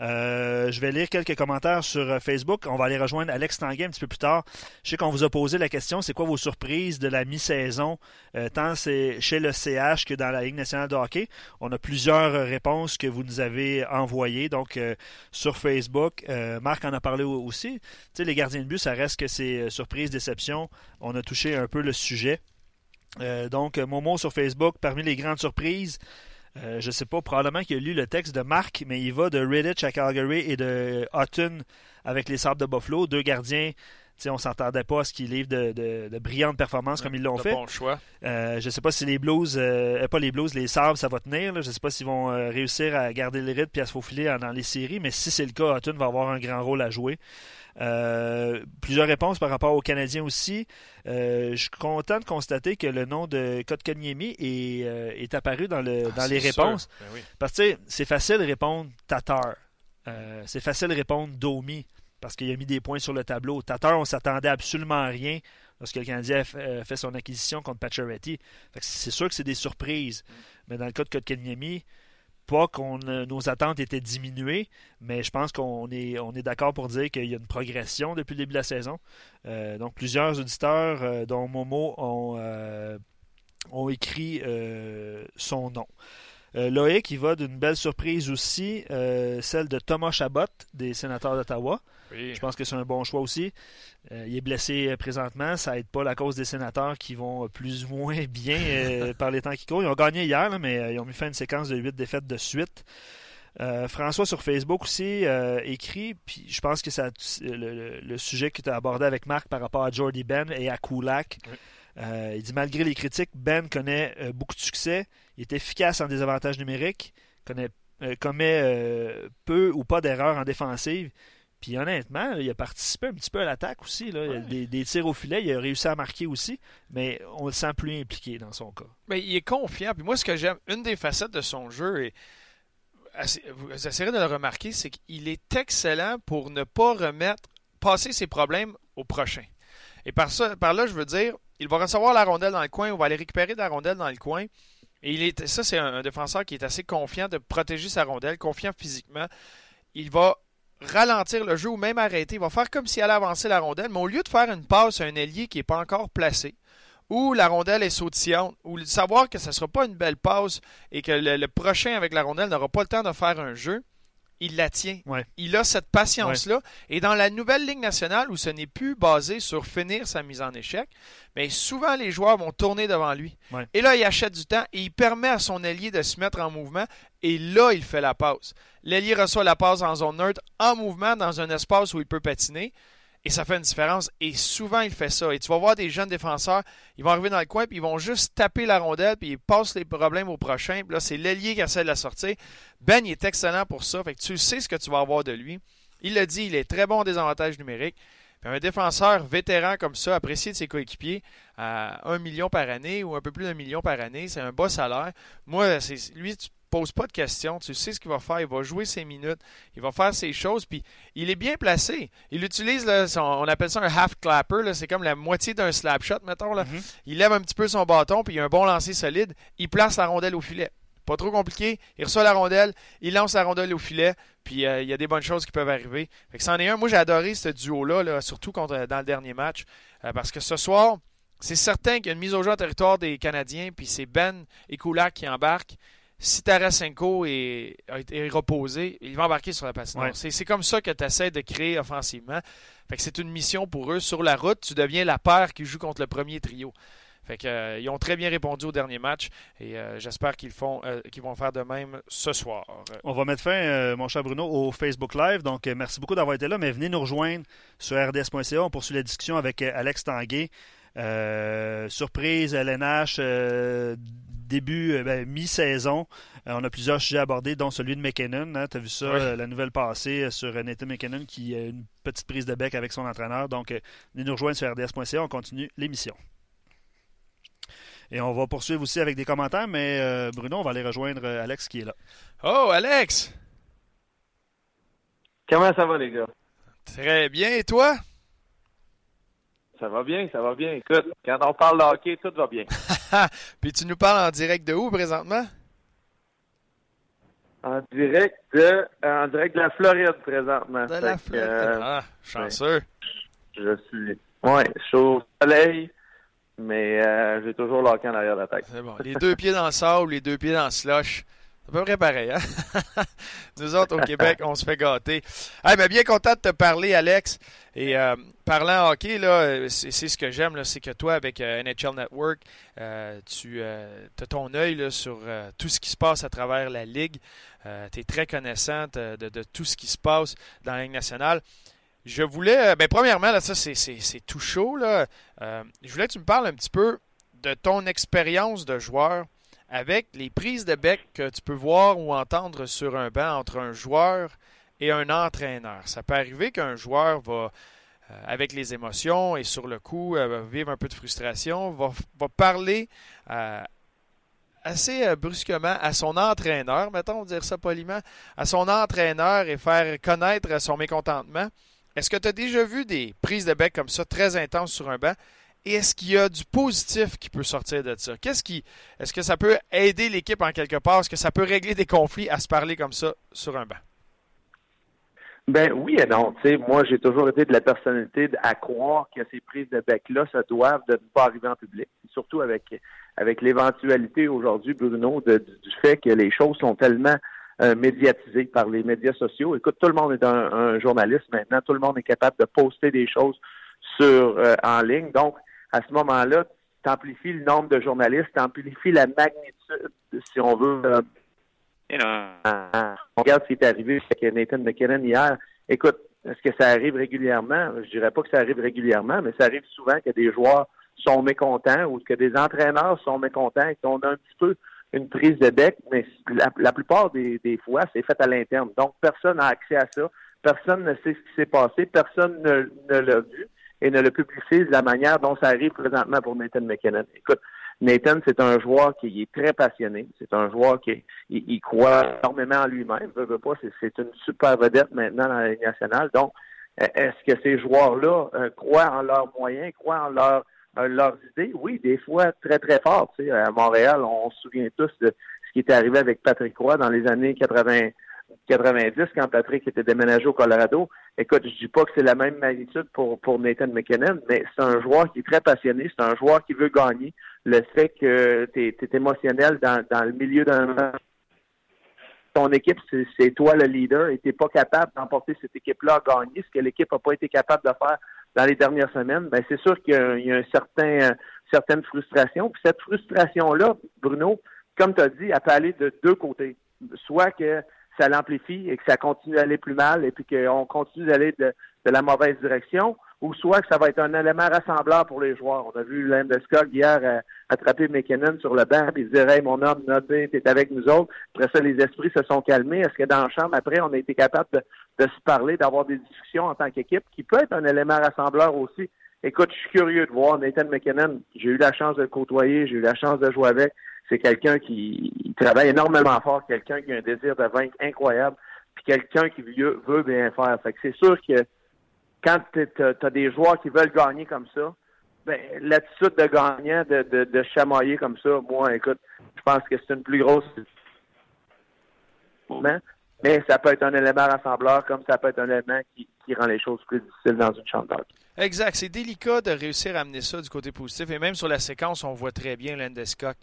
je vais lire quelques commentaires sur Facebook. On va aller rejoindre Alex Tanguay un petit peu plus tard. Je sais qu'on vous a posé la question, c'est quoi vos surprises de la mi-saison, tant chez le CH que dans la Ligue nationale de hockey? On a plusieurs réponses que vous nous avez envoyées. Donc, sur Facebook, Marc en a parlé aussi. Tu sais, les gardiens de but, ça reste que c'est surprise, déception, on a touché un peu le sujet. Euh, donc, Momo sur Facebook, parmi les grandes surprises, euh, je ne sais pas, probablement qu'il a lu le texte de Marc, mais il va de Redditch à Calgary et de Hutton avec les Sables de Buffalo, deux gardiens. on ne s'entendait pas à ce qu'ils livrent de, brillantes performances comme ils l'ont fait. Bon choix. Euh, je ne sais pas si les Blues, pas les Blues, les Sabres, ça va tenir. Je ne sais pas s'ils vont réussir à garder le rythme et à se faufiler dans les séries, mais si c'est le cas, Hutton va avoir un grand rôle à jouer. Euh, plusieurs réponses par rapport aux Canadiens aussi. Euh, je suis content de constater que le nom de Kotkaniemi est, euh, est apparu dans, le, ah, dans les réponses. Ben parce que c'est facile de répondre Tatar. c'est facile de répondre Domi parce qu'il a mis des points sur le tableau. Tatar, on s'attendait absolument à rien lorsque le Canadien a fait son acquisition contre Pacioretty. C'est sûr que c'est des surprises. Mais dans le cas de Kotkaniemi, pas qu'on nos attentes étaient diminuées, mais je pense qu'on est, on est d'accord pour dire qu'il y a une progression depuis le début de la saison. Euh, donc plusieurs auditeurs, euh, dont Momo, ont, euh, ont écrit son nom. Loïc, il va d'une belle surprise aussi, celle de Thomas Chabot, des sénateurs d'Ottawa. Je pense que c'est un bon choix aussi. Euh, il est blessé euh, présentement. Ça n'aide pas la cause des sénateurs qui vont plus ou moins bien euh, par les temps qui courent. Ils ont gagné hier, mais ils ont mis fin à une séquence de huit défaites de suite. François sur Facebook aussi écrit, puis je pense que ça, le, sujet que tu as abordé avec Marc par rapport à Jordy Ben et à Kulak. Il dit malgré les critiques, Ben connaît beaucoup de succès, il est efficace en désavantage numérique, connaît, commet peu ou pas d'erreurs en défensive. Puis honnêtement, il a participé un petit peu à l'attaque aussi. Là. Des, des, tirs au filet, il a réussi à marquer aussi, mais on le sent plus impliqué dans son cas. Mais il est confiant. Puis moi, ce que j'aime, une des facettes de son jeu, et vous essayerez de le remarquer, c'est qu'il est excellent pour ne pas remettre, passer ses problèmes au prochain. Et par, ça, par là, je veux dire, il va recevoir la rondelle dans le coin, on va aller récupérer la rondelle dans le coin. Et il est, ça, c'est un défenseur qui est assez confiant de protéger sa rondelle, confiant physiquement. Il va ralentir le jeu ou même arrêter. Il va faire comme s'il allait avancer la rondelle, mais au lieu de faire une passe à un ailier qui n'est pas encore placé, ou la rondelle est sautillante, ou savoir que ce ne sera pas une belle passe et que le, prochain avec la rondelle n'aura pas le temps de faire un jeu, il la tient. Il a cette patience-là. Et dans la nouvelle Ligue nationale, où ce n'est plus basé sur finir sa mise en échec, mais souvent les joueurs vont tourner devant lui. Et là, il achète du temps et il permet à son allié de se mettre en mouvement. Et là, il fait la passe. L'allié reçoit la passe en zone neutre, en mouvement, dans un espace où il peut patiner. Et ça fait une différence. Et souvent, il fait ça. Et tu vas voir des jeunes défenseurs, ils vont arriver dans le coin, puis ils vont juste taper la rondelle, puis ils passent les problèmes au prochain. Puis là, c'est l'ailier qui essaie de la sortir. Ben, il est excellent pour ça. Fait que tu sais ce que tu vas avoir de lui. Il l'a dit, il est très bon en désavantage numérique. Puis un défenseur vétéran comme ça, apprécié de ses coéquipiers, à un million par année ou un peu plus d'un million par année, c'est un bas salaire. Moi, c'est lui, pose pas de questions. Tu sais ce qu'il va faire. Il va jouer ses minutes. Il va faire ses choses. Puis il est bien placé. Il utilise, on appelle ça un half clapper. C'est comme la moitié d'un slap shot, mettons. Là. Mm-hmm. Il lève un petit peu son bâton. Puis il a un bon lancer solide. Il place la rondelle au filet. Pas trop compliqué. Il reçoit la rondelle. Il lance la rondelle au filet. Puis euh, il y a des bonnes choses qui peuvent arriver. Fait que c'en est un. Moi, j'ai adoré ce duo-là, surtout contre, dans le dernier match. Euh, parce que ce soir, c'est certain qu'il y a une mise au jeu en territoire des Canadiens. Puis c'est Ben et Kulak qui embarquent si Tarasenko est, est, reposé, il va embarquer sur la patinoire. C'est comme ça que tu essaies de créer offensivement. Fait que c'est une mission pour eux. Sur la route, tu deviens la paire qui joue contre le premier trio. Fait que, euh, ils ont très bien répondu au dernier match et euh, j'espère qu'ils font euh, qu'ils vont faire de même ce soir. On va mettre fin, mon cher Bruno, au Facebook Live. Donc, merci beaucoup d'avoir été là, mais venez nous rejoindre sur rds.ca. On poursuit la discussion avec Alex Tanguay. surprise, LNH, début, euh, ben, mi-saison. Euh, on a plusieurs sujets abordés, dont celui de McKinnon. Hein. tu as vu ça, euh, la nouvelle passée sur Nathan McKinnon qui a une petite prise de bec avec son entraîneur. Donc, venez nous rejoindre sur rds.ca. On continue l'émission. Et on va poursuivre aussi avec des commentaires, mais Bruno, on va aller rejoindre Alex qui est là. Oh, Alex! Comment ça va, les gars? Très bien, et toi? Ça va bien, ça va bien. Écoute, quand on parle de hockey, tout va bien. Puis tu nous parles en direct de où présentement? En direct de, en direct de la Floride présentement. De la Floride. Euh, ah, chanceux. je suis, ouais, chaud soleil, mais euh, j'ai toujours l'hockey en arrière de la tête. C'est bon. Les deux pieds dans le sable, les deux pieds dans le slush. À peu près pareil, hein? Nous autres, au Québec, on se fait gâter. Bien content de te parler, Alex. Et euh, parlant hockey, là, c'est, ce que j'aime, c'est que toi, avec euh, NHL Network, euh, tu as ton œil sur tout ce qui se passe à travers la Ligue. tu es très connaissante de, tout ce qui se passe dans la Ligue nationale. Je voulais, ben, premièrement, là, ça, c'est, tout chaud. Je voulais que tu me parles un petit peu de ton expérience de joueur avec les prises de bec que tu peux voir ou entendre sur un banc entre un joueur et un entraîneur. Ça peut arriver qu'un joueur va, euh, avec les émotions et sur le coup, euh, vivre un peu de frustration, va, parler euh, assez brusquement à son entraîneur, mettons, dire ça poliment, à son entraîneur et faire connaître son mécontentement. Est-ce que tu as déjà vu des prises de bec comme ça très intenses sur un banc? Et est-ce qu'il y a du positif qui peut sortir de ça? Qu'est-ce qui, est-ce que ça peut aider l'équipe en quelque part? Est-ce que ça peut régler des conflits à se parler comme ça sur un banc? Ben oui et non. Sais, moi, j'ai toujours été de la personnalité à croire que ces prises de bec-là se doivent de ne pas arriver en public. Surtout avec avec l'éventualité aujourd'hui, Bruno, de, du fait que les choses sont tellement euh, médiatisées par les médias sociaux. Écoute, tout le monde est un, journaliste maintenant. Tout le monde est capable de poster des choses sur euh, en ligne. Donc, à ce moment-là, tu amplifies le nombre de journalistes, tu amplifies la magnitude, si on veut. Euh, on regarde ce qui est arrivé avec Nathan McKinnon hier. Écoute, est-ce que ça arrive régulièrement? Je dirais pas que ça arrive régulièrement, mais ça arrive souvent que des joueurs sont mécontents ou que des entraîneurs sont mécontents et qu'on a un petit peu une prise de bec, mais la, plupart des, fois, c'est fait à l'interne. Donc, personne n'a accès à ça. Personne ne sait ce qui s'est passé. Personne ne l'a vu et ne le publicise de la manière dont ça arrive présentement pour Nathan McKinnon. Écoute, Nathan, c'est un joueur qui est très passionné. C'est un joueur qui il, croit énormément en lui-même. c'est une super vedette maintenant dans la Ligue nationale. Donc, est-ce que ces joueurs-là euh, croient en leurs moyens, croient en euh, leurs idées? Oui, des fois très, très fort. Tu sais, à Montréal, on, se souvient tous de ce qui était arrivé avec Patrick Roy dans les années 90 90 quand Patrick était déménagé au Colorado. Écoute, je dis pas que c'est la même magnitude pour, pour Nathan McKinnon, mais c'est un joueur qui est très passionné, c'est un joueur qui veut gagner. Le fait que tu es, émotionnel dans, dans le milieu d'un ton équipe, c'est toi le leader et tu pas capable d'emporter cette équipe-là à gagner, ce que l'équipe n'a pas été capable de faire dans les dernières semaines, ben c'est sûr qu'il y a, un certain, certaine frustration. Cette frustration-là, Bruno, comme tu as dit, elle peut aller de deux côtés. Soit que ça l'amplifie et que ça continue d'aller plus mal et puis qu'on continue d'aller de, la mauvaise direction, ou soit que ça va être un élément rassembleur pour les joueurs. On a vu Landeskog hier euh, attraper McKinnon sur le banc et dire Hey, mon homme, tu es avec nous autres. Après ça, les esprits se sont calmés. Est-ce que dans la chambre, après, on a été capable de, de se parler, d'avoir des discussions en tant qu'équipe, qui peut être un élément rassembleur aussi? Écoute, je suis curieux de voir Nathan McKinnon. J'ai eu la chance de le côtoyer, j'ai eu la chance de jouer avec c'est quelqu'un qui travaille énormément fort, quelqu'un qui a un désir de vaincre incroyable, puis quelqu'un qui veut, bien faire. Fait que c'est sûr que quand tu as, des joueurs qui veulent gagner comme ça, ben, l'attitude de gagnant, de, de, de chamailler comme ça, moi, écoute, je pense que c'est une plus grosse mais ça peut être un élément rassembleur comme ça peut être un élément qui, qui rend les choses plus difficiles dans une chambre. Exact. C'est délicat de réussir à amener ça du côté positif. Et même sur la séquence, on voit très bien Landeskog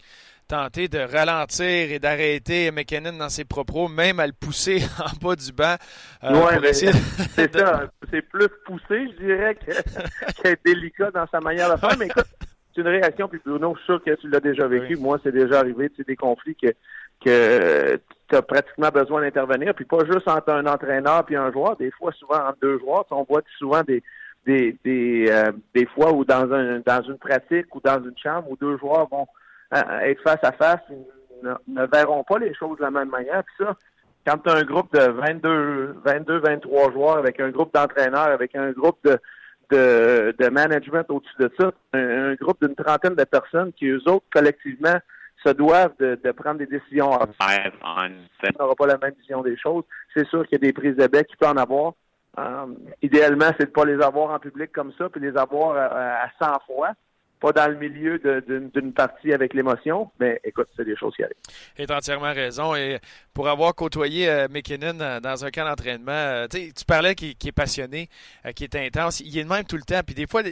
tenter de ralentir et d'arrêter McKinnon dans ses propos, même à le pousser en bas du banc. Euh, c'est ça. C'est plus poussé, je dirais, qu'être délicat dans sa manière de faire. Mais écoute, c'est une réaction, puis Bruno, je suis sûr que tu l'as déjà vécu. Moi, c'est déjà arrivé, tu sais, des conflits que, que tu as pratiquement besoin d'intervenir, puis pas juste entre un entraîneur puis un joueur, des fois, souvent entre deux joueurs. On voit souvent des des des, euh, des fois où dans un dans une pratique ou dans une chambre où deux joueurs vont euh, être face à face, ils ne, verront pas les choses de la même manière. Puis ça, quand tu as un groupe de 22, 22, 23 joueurs avec un groupe d'entraîneurs, avec un groupe de, de, de management au-dessus de ça, un, groupe d'une trentaine de personnes qui, eux autres, collectivement, se doivent de, de prendre des décisions. On n'aura pas la même vision des choses. C'est sûr qu'il y a des prises de bec qui peut en avoir. Euh, idéalement, c'est de pas les avoir en public comme ça, puis les avoir à, à 100 fois pas dans le milieu d'une partie avec l'émotion, mais écoute, c'est des choses qui arrivent. Tu as entièrement raison. Et pour avoir côtoyé euh, McKinnon dans un camp d'entraînement, euh, tu parlais qu'il est passionné, euh, qu'il est intense. Il est le même tout le temps. Puis des fois,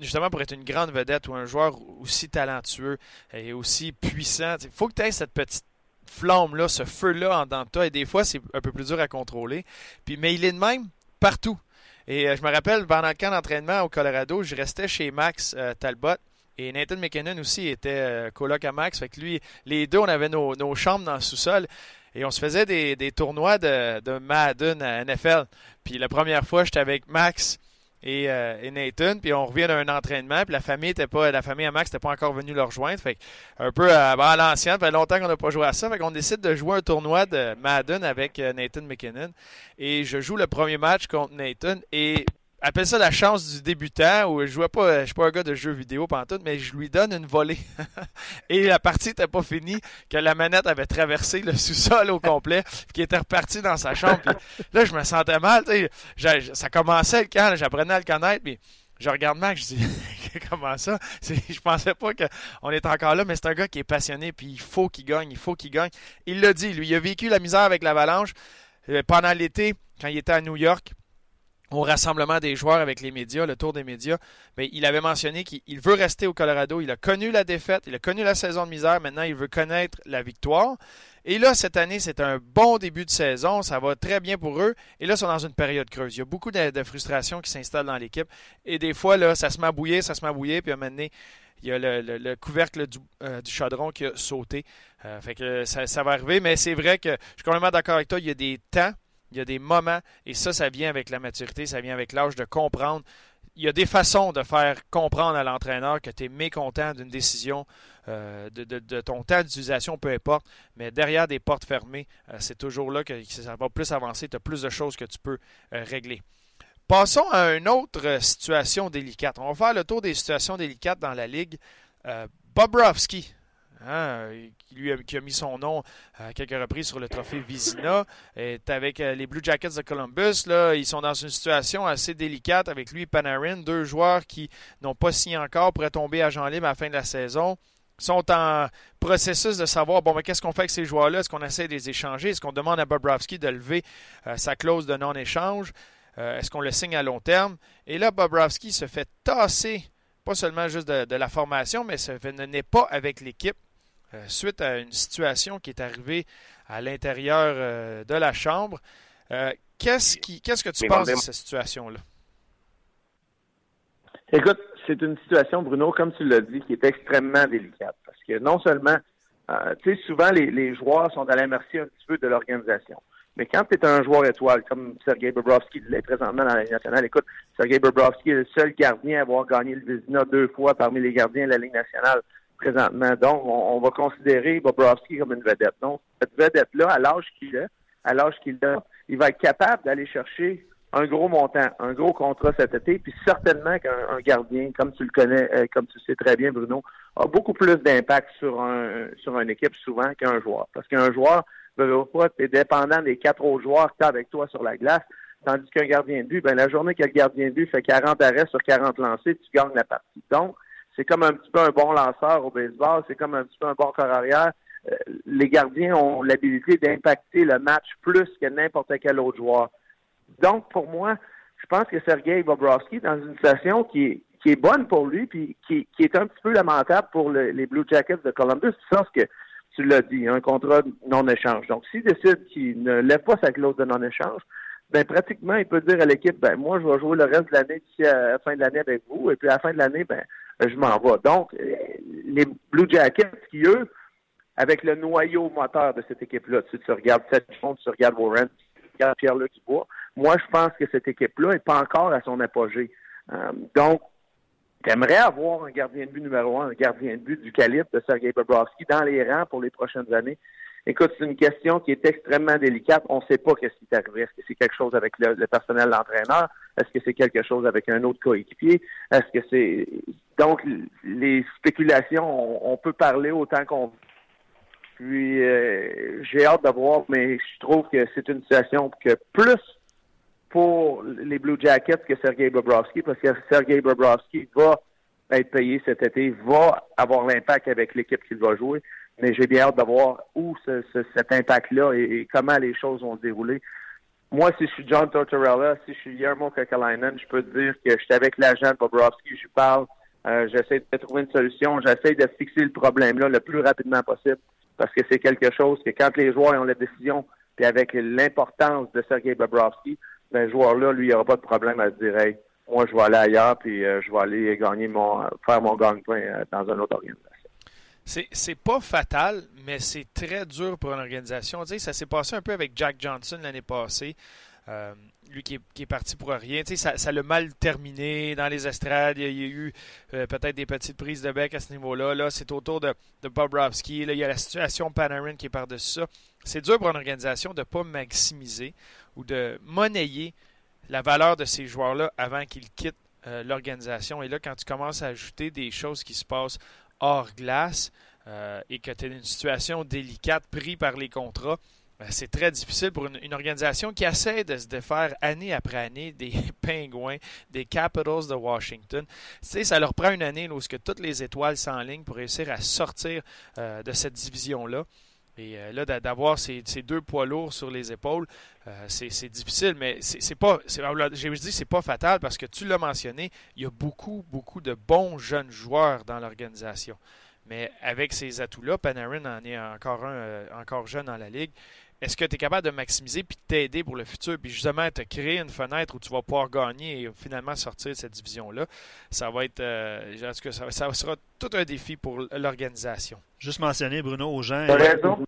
justement, pour être une grande vedette ou un joueur aussi talentueux et aussi puissant, il faut que tu aies cette petite flamme-là, ce feu-là en dedans de toi. Et des fois, c'est un peu plus dur à contrôler. Puis, mais il est de même partout. Et je me rappelle, pendant le camp d'entraînement au Colorado, je restais chez Max Talbot. Et Nathan McKinnon aussi était euh, coloc à Max. Fait que lui, les deux, on avait nos, chambres dans le sous-sol. Et on se faisait des, tournois de, de, Madden à NFL. Puis la première fois, j'étais avec Max euh, et, Nathan, puis on revient d'un entraînement, puis la famille était la famille à Max n'était pas encore venue le rejoindre, fait un peu à, à l'ancienne, fait longtemps qu'on n'a pas joué à ça, fait qu'on décide de jouer un tournoi de Madden avec euh, Nathan McKinnon, et je joue le premier match contre Nathan, et appelle ça la chance du débutant où je jouais pas, je suis pas un gars de jeux vidéo pendant tout, mais je lui donne une volée. et la partie n'était pas finie, que la manette avait traversé le sous-sol au complet, qui était reparti dans sa chambre. là, je me sentais mal, ça commençait le camp, j'apprenais à le connaître, puis je regarde Mac, je dis comment ça? Je pensais pas qu'on était encore là, mais c'est un gars qui est passionné, puis il faut qu'il gagne, il faut qu'il gagne. Il l'a dit, lui, il a vécu la misère avec l'avalanche euh, pendant l'été quand il était à New York au rassemblement des joueurs avec les médias, le tour des médias, il avait mentionné qu'il veut rester au Colorado. Il a connu la défaite, il a connu la saison de misère. Maintenant, il veut connaître la victoire. Et là, cette année, c'est un bon début de saison. Ça va très bien pour eux. Et là, ils sont dans une période creuse. Il y a beaucoup de, frustration qui s'installe dans l'équipe. Et des fois, là, ça se met ça se met. Puis à un il y a le, couvercle euh, du, chaudron qui a sauté. Euh, ça va arriver. Mais c'est vrai que je suis complètement d'accord avec toi. Il y a des temps il y a des moments, et ça, ça vient avec la maturité, ça vient avec l'âge de comprendre. Il y a des façons de faire comprendre à l'entraîneur que tu es mécontent d'une décision, euh, de, ton temps d'utilisation, peu importe, mais derrière des portes fermées, euh, c'est toujours là que ça va plus avancer, tu as plus de choses que tu peux euh, régler. Passons à une autre situation délicate. On va faire le tour des situations délicates dans la Ligue. Bobrovski, Hein, qui, lui a, qui a mis son nom à quelques reprises sur le trophée Vizina. Est avec euh, les Blue Jackets de Columbus. Là, ils sont dans une situation assez délicate avec lui et Panarin, deux joueurs qui n'ont pas signé encore, pourraient tomber à Jean libre à la fin de la saison. sont en processus de savoir bon, qu'est-ce qu'on fait avec ces joueurs-là? Est-ce qu'on essaie de les échanger? Est-ce qu'on demande à Bobrovski de lever sa clause de non-échange? Est-ce qu'on le signe à long terme? Et là, Bobrovski se fait tasser, pas seulement juste de, la formation, mais ce n'est pas avec l'équipe suite à une situation qui est arrivée à l'intérieur de la chambre. Qu'est-ce, qu'est-ce que tu penses de cette situation-là? Écoute, c'est une situation, Bruno, comme tu l'as dit, qui est extrêmement délicate. Parce que non seulement, euh, tu sais, souvent les, joueurs sont à la merci un petit peu de l'organisation. Mais quand tu es un joueur étoile, comme Sergei Bobrovski l'est présentement dans la Ligue nationale, écoute, Sergei Bobrovski est le seul gardien à avoir gagné le Vizina deux fois parmi les gardiens de la Ligue nationale présentement. Donc, on, va considérer Bobrovski comme une vedette. Donc, cette vedette-là, à l'âge qu'il a, à l'âge qu'il a, il va être capable d'aller chercher un gros montant, un gros contrat cet été, puis certainement qu'un gardien, comme tu le connais, euh, comme tu sais très bien, Bruno, a beaucoup plus d'impact sur un sur une équipe souvent qu'un joueur. Parce qu'un joueur, tu es dépendant des quatre autres joueurs qui sont avec toi sur la glace, tandis qu'un gardien de ben la journée que le gardien de fait 40 arrêts sur 40 lancés, tu gagnes la partie. Donc, c'est comme un petit peu un bon lanceur au baseball, c'est comme un petit peu un bon corps arrière. Euh, les gardiens ont l'habilité d'impacter le match plus que n'importe quel autre joueur. Donc, pour moi, je pense que Sergei Bobrovski est dans une situation qui est, qui est bonne pour lui, puis qui, qui est un petit peu lamentable pour les Blue Jackets de Columbus, sens que tu l'as dit, un contrat non-échange. Donc, s'il décide qu'il ne lève pas sa clause de non-échange, ben pratiquement, il peut dire à l'équipe, ben moi, je vais jouer le reste de l'année d'ici à la fin de l'année avec vous, et puis à la fin de l'année, ben je m'en vais. Donc, les Blue Jackets, qui eux, avec le noyau moteur de cette équipe-là, tu, tu regardes Seth tu regardes Warren, tu regardes Pierre-Luc Dubois, moi, je pense que cette équipe-là n'est pas encore à son apogée. Euh, donc, j'aimerais avoir un gardien de but numéro un, un gardien de but du calibre de Sergei Bobrovski dans les rangs pour les prochaines années. Écoute, c'est une question qui est extrêmement délicate. On ne sait pas qu'est-ce qui est arrivé. Est-ce que c'est quelque chose avec le, personnel d'entraîneur? Est-ce que c'est quelque chose avec un autre coéquipier? Est-ce que c'est... Donc, les spéculations, on, peut parler autant qu'on veut. Puis, euh, j'ai hâte de voir, mais je trouve que c'est une situation que plus pour les Blue Jackets que Sergei Bobrovski, parce que Sergei Bobrovski va être payé cet été, va avoir l'impact avec l'équipe qu'il va jouer. Mais j'ai bien hâte de voir où cet impact-là et, comment les choses vont se dérouler. Moi, si je suis John Tortorella, si je suis Yermo Kakalainen, je peux te dire que je suis avec l'agent Bobrovski, je parle, euh, j'essaie de trouver une solution, j'essaie de fixer le problème-là le plus rapidement possible, parce que c'est quelque chose que quand les joueurs ont la décision, puis avec l'importance de Sergei Bobrovski, ben, ce joueur-là, lui, il n'aura pas de problème à se dire, hey, moi, je vais aller ailleurs, puis euh, je vais aller gagner mon, faire mon gagne-pain euh, dans un autre organisation. C'est pas fatal, mais c'est très dur pour une organisation. Tu sais, ça s'est passé un peu avec Jack Johnson l'année passée. Euh, lui qui est, parti pour rien. Ça l'a mal terminé dans les estrades. Il y a, eu peut-être des petites prises de bec à ce niveau-là. Là, c'est autour de, de Bobrovski. Là, il y a la situation Panarin qui est par-dessus ça. C'est dur pour une organisation de ne pas maximiser ou de monnayer la valeur de ces joueurs-là avant qu'ils quittent euh, l'organisation. Et là, quand tu commences à ajouter des choses qui se passent hors glace euh, et que tu es dans une situation délicate pris par les contrats, ben, c'est très difficile pour une, organisation qui essaie de se défaire année après année des Pingouins, des Capitals de Washington. Ça leur prend une année lorsque toutes les étoiles s'enlignent pour réussir à sortir euh, de cette division-là. Et euh, là, d'avoir ces, deux poids lourds sur les épaules, euh, c'est difficile, mais c'est pas. J'ai dit c'est pas fatal parce que tu l'as mentionné, il y a beaucoup, beaucoup de bons jeunes joueurs dans l'organisation. Mais avec ces atouts-là, Panarin en est encore un euh, encore jeune dans la ligue est-ce que tu es capable de maximiser puis de t'aider pour le futur, puis justement te créer une fenêtre où tu vas pouvoir gagner et finalement sortir de cette division-là? Ça va être, euh, ça, ça, sera tout un défi pour l'organisation? Juste mentionner, Bruno, aux gens. raison.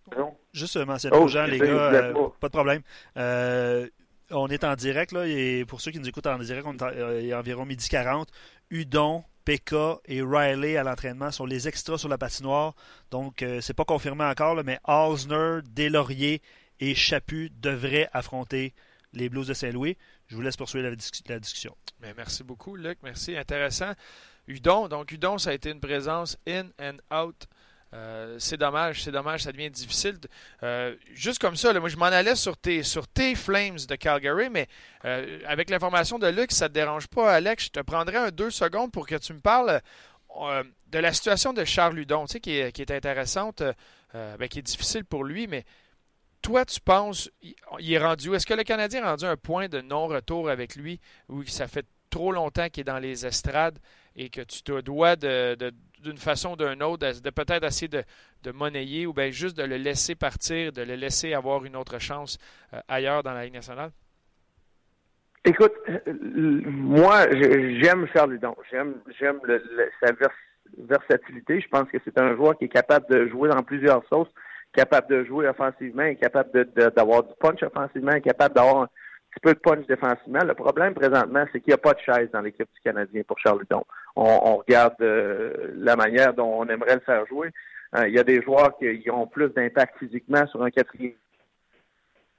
Juste mentionner aux gens, les gars, euh, pas de problème. Euh, on est en direct, là, et pour ceux qui nous écoutent en direct, on est il est environ midi 40. Udon, PK et Riley à l'entraînement sont les extras sur la patinoire. Donc, c'est pas confirmé encore, mais Osner, Delaurier et Chaput devrait affronter les Blues de Saint-Louis. Je vous laisse poursuivre la, discussion. Mais merci beaucoup, Luc. Merci. Intéressant. Udon. Donc, Udon, ça a été une présence in and out. Euh, c'est dommage, c'est dommage, ça devient difficile. Euh, juste comme ça, moi je m'en allais sur tes, sur tes Flames de Calgary, mais euh, avec l'information de Luc, ça ne te dérange pas, Alex, je te prendrai deux secondes pour que tu me parles de la situation de Charles Ludon, tu sais, qui, est, qui est intéressante, ben, qui est difficile pour lui, mais toi, tu penses, il est rendu Est-ce que le Canadien est rendu un point de non-retour avec lui, où ça fait trop longtemps qu'il est dans les estrades et que tu te dois d'une façon ou d'une autre de, peut-être essayer de, monnayer ou bien juste de le laisser partir, de le laisser avoir une autre chance euh, ailleurs dans la Ligue nationale? Écoute, euh, moi, j'aime Charles Ludon. J'aime, j'aime sa versatilité. Je pense que c'est un joueur qui est capable de jouer dans plusieurs sauces capable de jouer offensivement, est capable d'avoir du punch offensivement, est capable d'avoir un petit peu de punch défensivement. Le problème présentement, c'est qu'il n'y a pas de chaise dans l'équipe du Canadien pour Charles On, on regarde euh, la manière dont on aimerait le faire jouer. Euh, il y a des joueurs qui ont plus d'impact physiquement sur un quatrième.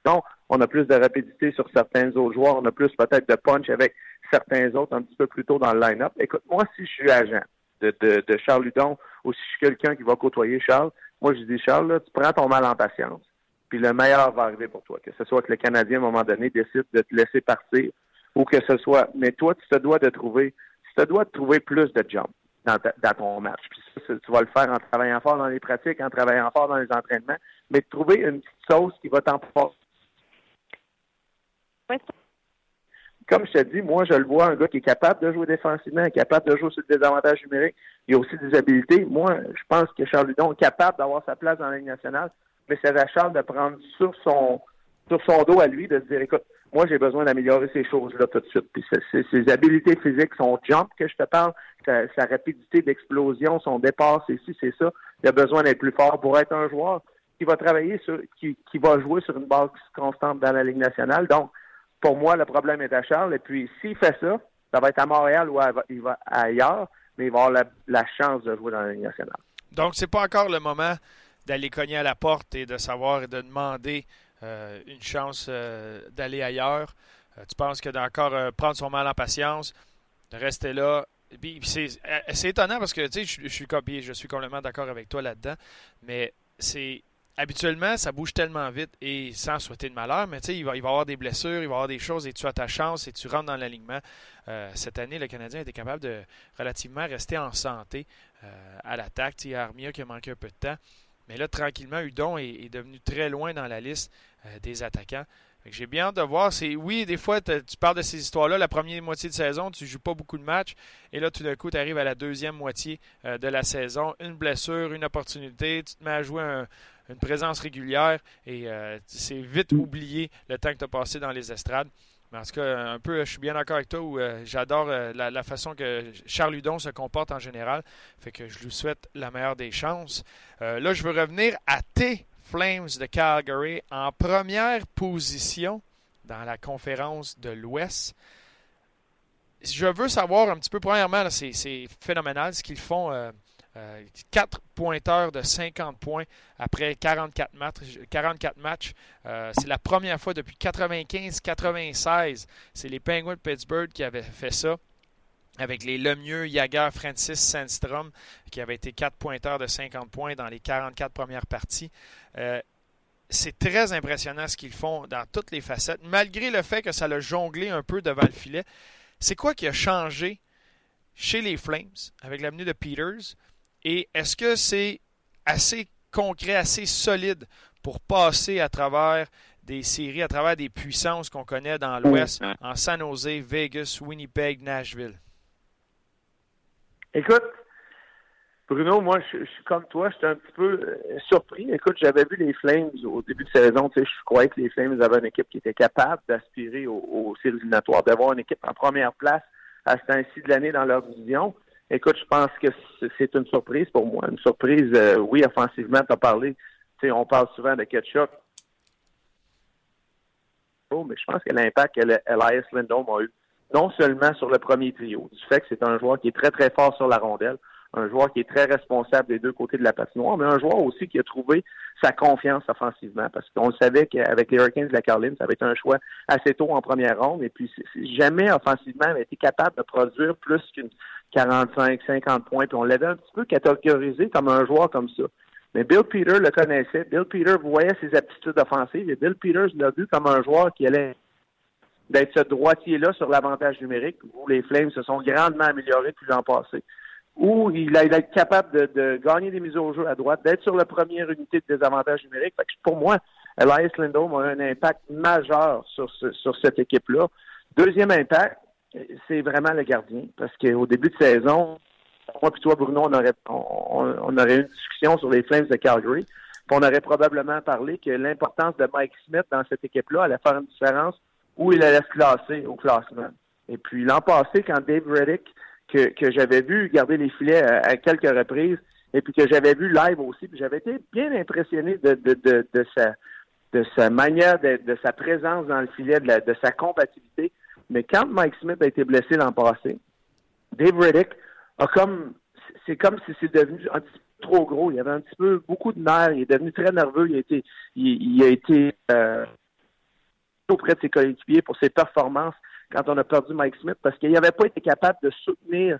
Donc, on a plus de rapidité sur certains autres joueurs, on a plus peut-être de punch avec certains autres un petit peu plus tôt dans le line-up. Écoute, moi, si je suis agent de, de, de Charles Ludon ou si je suis quelqu'un qui va côtoyer Charles, moi, je dis, Charles, tu prends ton mal en patience, puis le meilleur va arriver pour toi. Que ce soit que le Canadien, à un moment donné, décide de te laisser partir, ou que ce soit. Mais toi, tu te dois de trouver, tu te dois de trouver plus de jump dans, ton match. Puis ça, tu vas le faire en travaillant fort dans les pratiques, en travaillant fort dans les entraînements, mais trouver une petite sauce qui va t'emporter comme je te dis, moi, je le vois, un gars qui est capable de jouer défensivement, capable de jouer sur le désavantage numérique. Il a aussi des habiletés. Moi, je pense que Charles Ludon est capable d'avoir sa place dans la Ligue nationale, mais c'est à Charles de prendre sur son sur son dos à lui, de se dire, écoute, moi, j'ai besoin d'améliorer ces choses-là tout de suite. Puis ses, habiletés physiques, son jump que je te parle, sa, rapidité d'explosion, son départ, c'est ci, c'est ça. Il a besoin d'être plus fort pour être un joueur qui va travailler sur, qui, qui va jouer sur une base constante dans la Ligue nationale. Donc, pour moi, le problème est à Charles. Et puis, s'il fait ça, ça va être à Montréal ou il va ailleurs, mais il va avoir la, chance de jouer dans la nationale. Donc, c'est pas encore le moment d'aller cogner à la porte et de savoir et de demander euh, une chance euh, d'aller ailleurs. Euh, tu penses que d'encore prendre son mal en patience, de rester là. C'est étonnant parce que tu sais, je, suis copié, je suis complètement d'accord avec toi là-dedans, mais c'est habituellement, ça bouge tellement vite et sans souhaiter de malheur, mais tu sais, il va, il va avoir des blessures, il va y avoir des choses et tu as ta chance? Et tu rentres dans l'alignement? Euh, cette année, le Canadien était capable de relativement rester en santé euh, à l'attaque. Il y a Armia qui a manqué un peu de temps. Mais là, tranquillement, Udon est, devenu très loin dans la liste euh, des attaquants. J'ai bien hâte de voir. C'est oui, des fois, tu parles de ces histoires-là. La première moitié de saison, tu joues pas beaucoup de matchs. Et là, tout d'un coup, tu arrives à la deuxième moitié de la saison. Une blessure, une opportunité. Tu te mets à jouer un, une présence régulière et euh, c'est vite oublié le temps que tu as passé dans les estrades. Mais en tout cas, un peu, je suis bien d'accord avec toi où euh, j'adore euh, la, façon que Charles Ludon se comporte en général. Fait que je lui souhaite la meilleure des chances. là, je veux revenir à T Flames de Calgary en première position dans la conférence de l'Ouest. Je veux savoir un petit peu, premièrement, c'est phénoménal ce qu'ils font 4 euh, pointeurs de 50 points après 44 matchs. 44 matchs. Euh, c'est la première fois depuis 95-96. C'est les Penguins de Pittsburgh qui avaient fait ça avec les Lemieux, Jagger, Francis Sandstrom, qui avaient été 4 pointeurs de 50 points dans les 44 premières parties. Euh, c'est très impressionnant ce qu'ils font dans toutes les facettes, malgré le fait que ça l'a jonglé un peu devant le filet. C'est quoi qui a changé chez les Flames avec l'avenue de Peters? Et est-ce que c'est assez concret, assez solide pour passer à travers des séries, à travers des puissances qu'on connaît dans l'Ouest, en San Jose, Vegas, Winnipeg, Nashville? Écoute, Bruno, moi, je, suis comme toi, j'étais un petit peu euh, surpris. Écoute, j'avais vu les Flames au début de saison. Tu sais, je croyais que les Flames avaient une équipe qui était capable d'aspirer aux, aux séries éliminatoires, d'avoir une équipe en première place à ce temps-ci de l'année dans leur division. Écoute, je pense que c'est une surprise pour moi. Une surprise, euh, oui, offensivement, tu as parlé. On parle souvent de ketchup. Oh, mais je pense que l'impact que Elias Lindholm a eu, non seulement sur le premier trio, du fait que c'est un joueur qui est très, très fort sur la rondelle, un joueur qui est très responsable des deux côtés de la patinoire, mais un joueur aussi qui a trouvé sa confiance offensivement, parce qu'on le savait qu'avec les Hurricanes de la Caroline, ça avait été un choix assez tôt en première ronde, et puis jamais offensivement avait été capable de produire plus qu'une 45, 50 points, puis on l'avait un petit peu catégorisé comme un joueur comme ça. Mais Bill Peters le connaissait. Bill Peters voyait ses aptitudes offensives et Bill Peters l'a vu comme un joueur qui allait d'être ce droitier-là sur l'avantage numérique où les Flames se sont grandement améliorés depuis l'an passé. Où il a, être capable de, gagner des mises au jeu à droite, d'être sur la première unité de désavantage numérique. pour moi, Elias Lindholm a un impact majeur sur, sur cette équipe-là. Deuxième impact, c'est vraiment le gardien. Parce qu'au début de saison, moi et toi, Bruno, on aurait, on, aurait eu une discussion sur les Flames de Calgary. Puis on aurait probablement parlé que l'importance de Mike Smith dans cette équipe-là allait faire une différence où il allait se classer au classement. Et puis l'an passé, quand Dave Reddick, que, que j'avais vu garder les filets à, quelques reprises, et puis que j'avais vu live aussi, puis j'avais été bien impressionné de, de, de, sa de sa manière, de, sa présence dans le filet, de, de sa compatibilité. Mais quand Mike Smith a été blessé l'an passé, Dave Reddick a comme c'est comme si c'est devenu un petit peu trop gros. Il avait un petit peu beaucoup de nerfs. Il est devenu très nerveux. Il a été, il, a été euh, auprès de ses coéquipiers pour ses performances quand on a perdu Mike Smith parce qu'il n'avait pas été capable de soutenir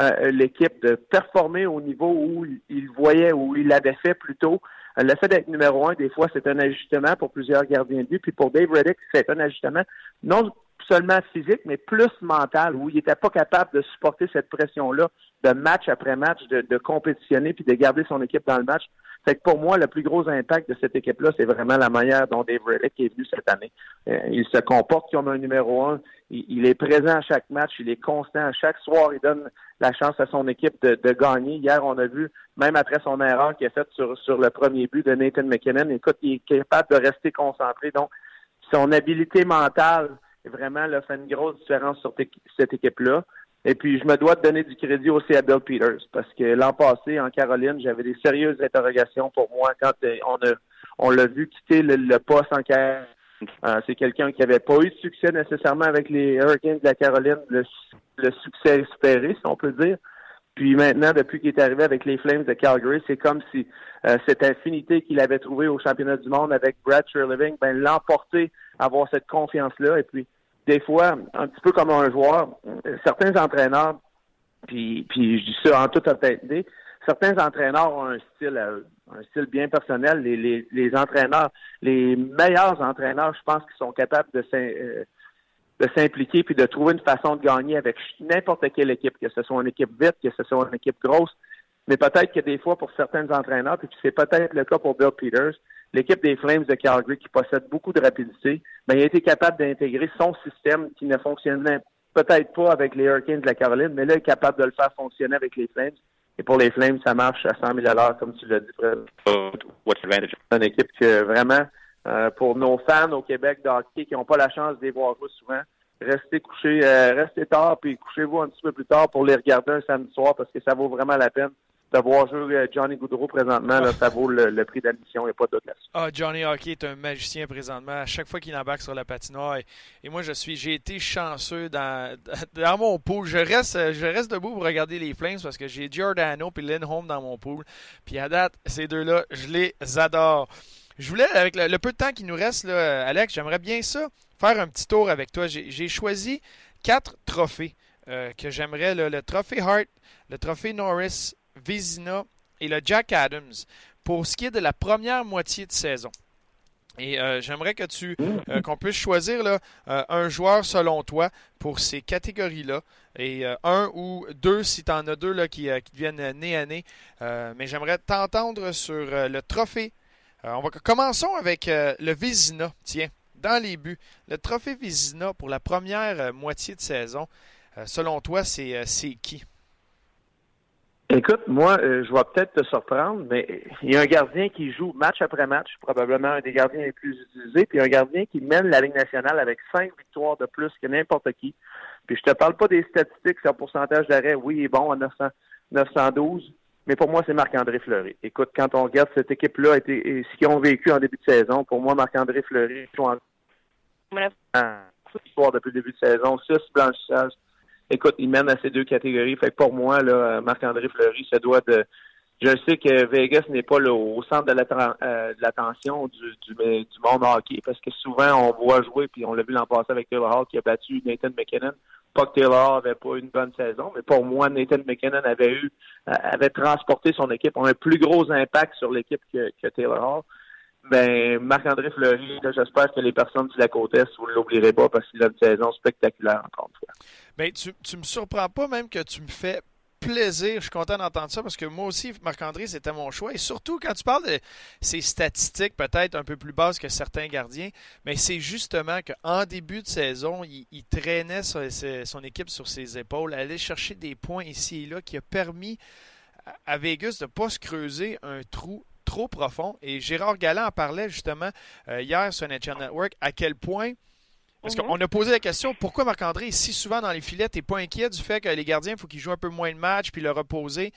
euh, l'équipe, de performer au niveau où il, voyait, où il l'avait fait plus tôt. Euh, le fait d'être numéro un, des fois, c'est un ajustement pour plusieurs gardiens de but. Puis pour Dave Reddick, c'est un ajustement non seulement physique, mais plus mental, où il n'était pas capable de supporter cette pression-là de match après match, de, de, compétitionner puis de garder son équipe dans le match. Fait que pour moi, le plus gros impact de cette équipe-là, c'est vraiment la manière dont Dave Reddick est venu cette année. Euh, il se comporte comme un numéro un. Il, est présent à chaque match. Il est constant. À chaque soir, il donne la chance à son équipe de, gagner. Hier, on a vu, même après son erreur qu'il a faite sur, le premier but de Nathan McKinnon, écoute, il est capable de rester concentré. Donc, son habileté mentale, vraiment, là, fait une grosse différence sur cette équipe-là. Et puis, je me dois de donner du crédit aussi à Bill Peters, parce que l'an passé, en Caroline, j'avais des sérieuses interrogations pour moi quand euh, on a on l'a vu quitter le, poste en Caroline. Euh, c'est quelqu'un qui n'avait pas eu de succès nécessairement avec les Hurricanes de la Caroline, le, succès espéré, si on peut dire. Puis maintenant, depuis qu'il est arrivé avec les Flames de Calgary, c'est comme si euh, cette infinité qu'il avait trouvée au championnat du monde avec Brad Living, ben l'emporter, avoir cette confiance-là. Et puis, des fois, un petit peu comme un joueur, certains entraîneurs, puis, je dis ça en toute honnêteté, certains entraîneurs ont un style un style bien personnel. Les, les, les entraîneurs, les meilleurs entraîneurs, je pense qu'ils sont capables de euh, de s'impliquer puis de trouver une façon de gagner avec n'importe quelle équipe, que ce soit une équipe vite, que ce soit une équipe grosse. Mais peut-être que des fois, pour certains entraîneurs, puis c'est peut-être le cas pour Bill Peters, l'équipe des Flames de Calgary, qui possède beaucoup de rapidité, ben, il a été capable d'intégrer son système qui ne fonctionnait peut-être pas avec les Hurricanes de la Caroline, mais là, il est capable de le faire fonctionner avec les Flames. Et pour les Flames, ça marche à 100 000 comme tu l'as dit. C'est une équipe que vraiment, euh, pour nos fans au Québec de qui n'ont pas la chance de les voir souvent, restez couchés, euh, restez tard, puis couchez-vous un petit peu plus tard pour les regarder un samedi soir parce que ça vaut vraiment la peine de voir euh, Johnny Goudreau présentement, ça vaut le, prix d'admission, il n'y a pas d'autre Ah, Johnny Hockey est un magicien présentement. À chaque fois qu'il embarque sur la patinoire, et, moi je suis, j'ai été chanceux dans, dans mon pool. Je reste, je reste debout pour regarder les Flames parce que j'ai Giordano et Lindholm dans mon pool. Puis à date, ces deux-là, je les adore. Je voulais, avec le, peu de temps qui nous reste, Alex, j'aimerais bien ça, faire un petit tour avec toi. J'ai choisi quatre trophées euh, que j'aimerais. Le trophée Hart, le trophée Norris, Vizina et le Jack Adams pour ce qui est de la première moitié de saison. Et euh, j'aimerais que tu euh, qu'on puisse choisir là, euh, un joueur selon toi pour ces catégories-là. Et un ou deux, si tu en as deux là, qui, qui viennent nez à nez. mais j'aimerais t'entendre sur le trophée. on va commençons avec le Vizina. Tiens, dans les buts. Le trophée Vizina pour la première moitié de saison. selon toi, c'est qui? Écoute, moi, euh, je vais peut-être te surprendre, mais il y a un gardien qui joue match après match, probablement un des gardiens les plus utilisés, puis un gardien qui mène la Ligue nationale avec cinq victoires de plus que n'importe qui. Puis je te parle pas des statistiques, c'est un pourcentage d'arrêt. Oui, il est bon à 900, 912, mais pour moi, c'est Marc-André Fleury. Écoute, quand on regarde cette équipe-là et ce qu'ils ont vécu en début de saison, pour moi, Marc-André Fleury joue en victoire depuis le début de saison, six blanchissages, écoute, il mène à ces deux catégories. Fait que pour moi, là, Marc-André Fleury se doit de. Je sais que Vegas n'est pas au centre euh, de l'attention du, du, du, monde hockey parce que souvent on voit jouer, puis on l'a vu l'an passé avec Taylor Hall qui a battu Nathan McKinnon. Pas que Taylor avait pas une bonne saison, mais pour moi, Nathan McKinnon avait eu euh, avait transporté son équipe, a un plus gros impact sur l'équipe que Taylor Hall. Ben, Marc-André Fleury, j'espère que les personnes de la côte Est, vous ne l'oublierez pas parce qu'il a une saison spectaculaire encore une fois. Ben, tu, tu me surprends pas même que tu me fais plaisir. Je suis content d'entendre ça parce que moi aussi, Marc-André, c'était mon choix. Et surtout, quand tu parles de ces statistiques peut-être un peu plus basses que certains gardiens, mais c'est justement qu'en début de saison, il, traînait son, équipe sur ses épaules, allait chercher des points ici et là qui a permis à Vegas de ne pas se creuser un trou trop profond. Et Gérard Galland en parlait justement euh, hier sur NHL Network à quel point parce qu'on a posé la question pourquoi Marc-André est si souvent dans les filets T'es pas inquiet du fait que les gardiens, il faut qu'ils jouent un peu moins de matchs puis le reposer?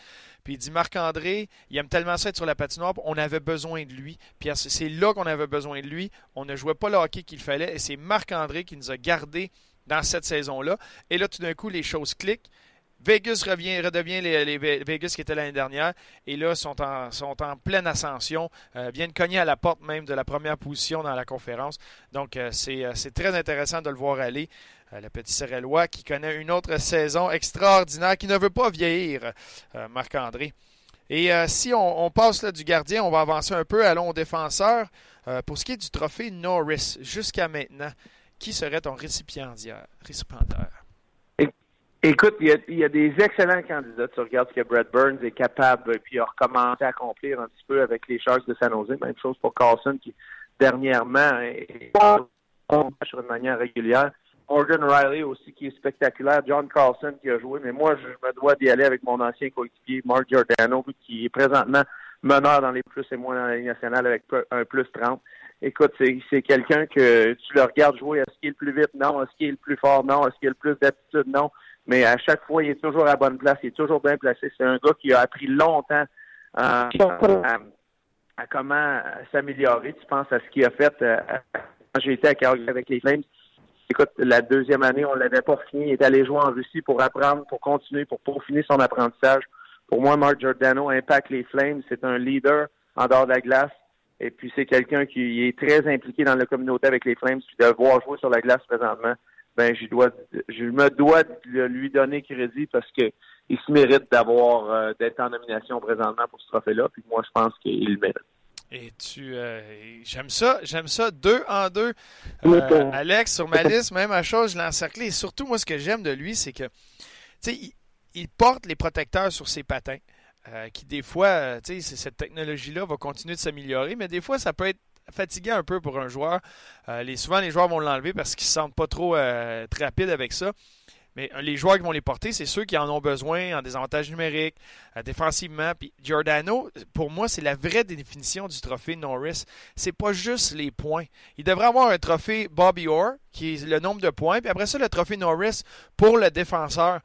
Puis il dit Marc-André, il aime tellement ça être sur la patinoire, on avait besoin de lui. Puis c'est là qu'on avait besoin de lui. On ne jouait pas le hockey qu'il fallait et c'est Marc-André qui nous a gardés dans cette saison-là. Et là, tout d'un coup, les choses cliquent. Vegas revient, redevient les, Vegas qui étaient l'année dernière et là sont en, sont en pleine ascension, euh, viennent cogner à la porte même de la première position dans la conférence. Donc euh, euh, c'est très intéressant de le voir aller. le petit Serellois qui connaît une autre saison extraordinaire, qui ne veut pas vieillir, Marc-André. Et si on, passe là, du gardien, on va avancer un peu, allons au défenseur. pour ce qui est du trophée Norris, jusqu'à maintenant, qui serait ton récipiendaire? récipiendaire? Écoute, il y, a, des excellents candidats. Tu regardes ce que Brad Burns est capable, puis a recommencé à accomplir un petit peu avec les Sharks de San Jose. Même chose pour Carlson, qui dernièrement est sur une manière régulière. Morgan Riley aussi, qui est spectaculaire. John Carlson qui a joué. Mais moi, je me dois d'y aller avec mon ancien coéquipier, Mark Giordano, qui est présentement meneur dans les plus et moins dans la nationale avec un plus 30 écoute, c'est quelqu'un que tu le regardes jouer, est-ce qu'il est le plus vite? Non. Est-ce qu'il est le plus fort? Non. Est-ce qu'il a le plus d'aptitude? Non. Mais à chaque fois, il est toujours à bonne place, il est toujours bien placé. C'est un gars qui a appris longtemps à, comment s'améliorer. Tu penses à ce qu'il a fait euh, quand j'ai été à avec les Flames. Écoute, la deuxième année, on l'avait pas fini. Il est allé jouer en Russie pour apprendre, pour continuer, pour peaufiner son apprentissage. Pour moi, Mark Giordano impacte les Flames. C'est un leader en dehors de la glace. Et puis, c'est quelqu'un qui est très impliqué dans la communauté avec les Flames. Puis de voir jouer sur la glace présentement, ben je dois je me dois de lui donner crédit parce que il se mérite d'avoir euh, d'être en nomination présentement pour ce trophée-là. Puis moi, je pense qu'il le mérite. Et tu euh, j'aime ça, j'aime ça, deux en deux. Euh, Alex, sur ma liste, même à chose, je l'ai encerclé. Et surtout, moi, ce que j'aime de lui, c'est que tu sais, il, porte les protecteurs sur ses patins. qui des fois, tu sais, cette technologie-là va continuer de s'améliorer, mais des fois, ça peut être fatigué un peu pour un joueur. Euh, souvent, les joueurs vont l'enlever parce qu'ils ne se sentent pas trop euh, rapides avec ça. Mais euh, les joueurs qui vont les porter, c'est ceux qui en ont besoin en désavantage numérique, défensivement. Puis Giordano, pour moi, c'est la vraie définition du trophée Norris. C'est pas juste les points. Il devrait avoir un trophée Bobby Orr, qui est le nombre de points. Puis après ça, le trophée Norris pour le défenseur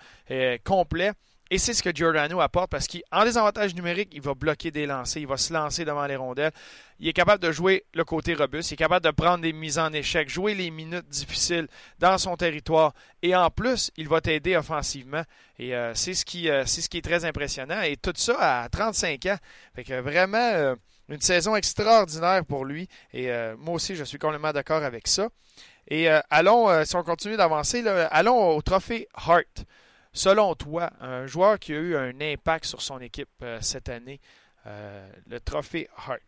complet. Et c'est ce que Giordano apporte parce qu'en désavantage numérique, il va bloquer des lancers, il va se lancer devant les rondelles. Il est capable de jouer le côté robuste, il est capable de prendre des mises en échec, jouer les minutes difficiles dans son territoire. Et en plus, il va t'aider offensivement. Et euh, c'est ce, qui, euh, ce qui est très impressionnant. Et tout ça à 35 ans. Fait que vraiment euh, une saison extraordinaire pour lui. Et moi aussi, je suis complètement d'accord avec ça. Et allons, si on continue d'avancer, allons au trophée Hart. Selon toi, un joueur qui a eu un impact sur son équipe euh, cette année, euh, le trophée Hart?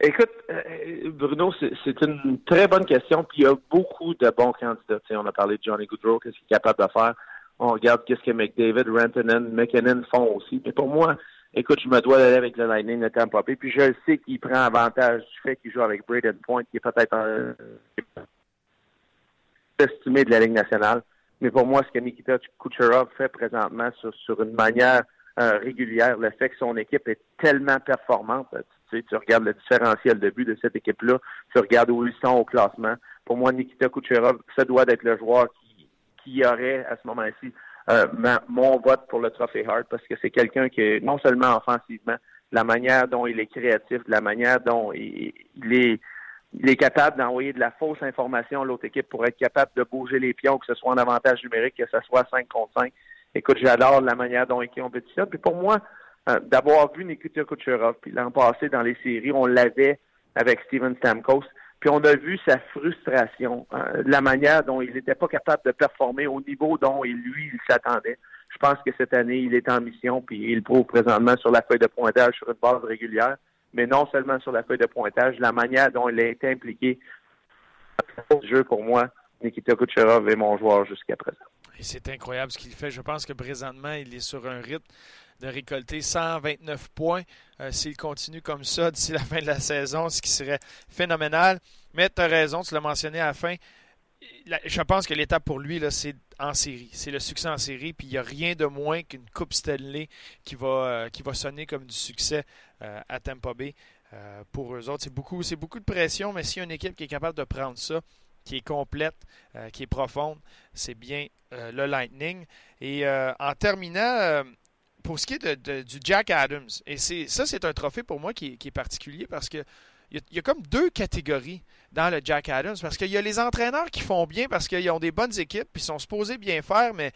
Écoute, euh, Bruno, c'est une très bonne question. Puis il y a beaucoup de bons candidats. on a parlé de Johnny Goodrow, qu'est-ce qu'il est capable de faire. On regarde qu'est-ce que McDavid, Rantanen, McKinnon font aussi. Mais pour moi, écoute, je me dois d'aller avec le Lightning de Tampa Bay. Puis je sais qu'il prend avantage du fait qu'il joue avec Braden Point, qui est peut-être un estimé de la Ligue nationale. Mais pour moi, ce que Nikita Kucherov fait présentement sur, une manière euh, régulière, le fait que son équipe est tellement performante, tu, sais, tu regardes le différentiel de but de cette équipe-là, tu regardes où ils sont au classement. Pour moi, Nikita Kucherov, ça doit être le joueur qui, qui aurait à ce moment-ci euh, mon vote pour le Trophée Hart parce que c'est quelqu'un qui non seulement offensivement, la manière dont il est créatif, la manière dont il est il est capable d'envoyer de la fausse information à l'autre équipe pour être capable de bouger les pions, que ce soit en avantage numérique, que ce soit 5 contre 5. Écoute, j'adore la manière dont il compétitionne. Puis pour moi, euh, d'avoir vu Nikita Kucherov, puis l'an passé dans les séries, on l'avait avec Steven Stamkos, puis on a vu sa frustration, euh, la manière dont il n'était pas capable de performer au niveau dont il, lui, il s'attendait. Je pense que cette année, il est en mission, puis il prouve présentement sur la feuille de pointage sur une base régulière mais non seulement sur la feuille de pointage, la manière dont il a été impliqué dans le jeu pour moi, Nikita Kucherov est mon joueur jusqu'à présent. c'est incroyable ce qu'il fait. Je pense que présentement, il est sur un rythme de récolter 129 points euh, s'il continue comme ça d'ici la fin de la saison, ce qui serait phénoménal. Mais tu as raison, tu l'as mentionné à la fin. Je pense que l'étape pour lui, c'est en série. C'est le succès en série. Puis il n'y a rien de moins qu'une Coupe Stanley qui va, euh, qui va sonner comme du succès euh, à Tampa Bay. pour eux autres, c'est beaucoup, beaucoup de pression, mais s'il y a une équipe qui est capable de prendre ça, qui est complète, qui est profonde, c'est bien le Lightning. Et en terminant, pour ce qui est du Jack Adams, et ça, c'est un trophée pour moi qui, est particulier parce que il y, a, comme deux catégories dans le Jack Adams. Parce qu'il y a les entraîneurs qui font bien parce qu'ils ont des bonnes équipes, puis sont supposés bien faire, mais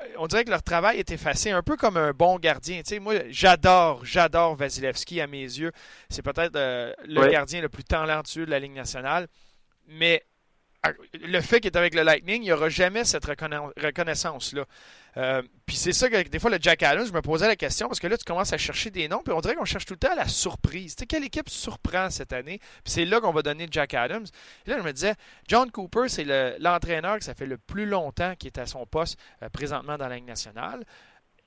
euh, on dirait que leur travail est effacé, un peu comme un bon gardien. Tu sais, moi, j'adore, j'adore Vasilevski à mes yeux. C'est peut-être euh, le gardien le plus talentueux de la Ligue nationale. Mais le fait qu'il est avec le Lightning, il n'y aura jamais cette reconnaissance-là. Euh, puis c'est ça que des fois, le Jack Adams, je me posais la question parce que là, tu commences à chercher des noms, puis on dirait qu'on cherche tout le temps la surprise. Tu sais, quelle équipe surprend cette année? Puis c'est là qu'on va donner Jack Adams. Là, je me disais, John Cooper, c'est l'entraîneur que ça fait le plus longtemps qui est à son poste euh, présentement dans la nationale.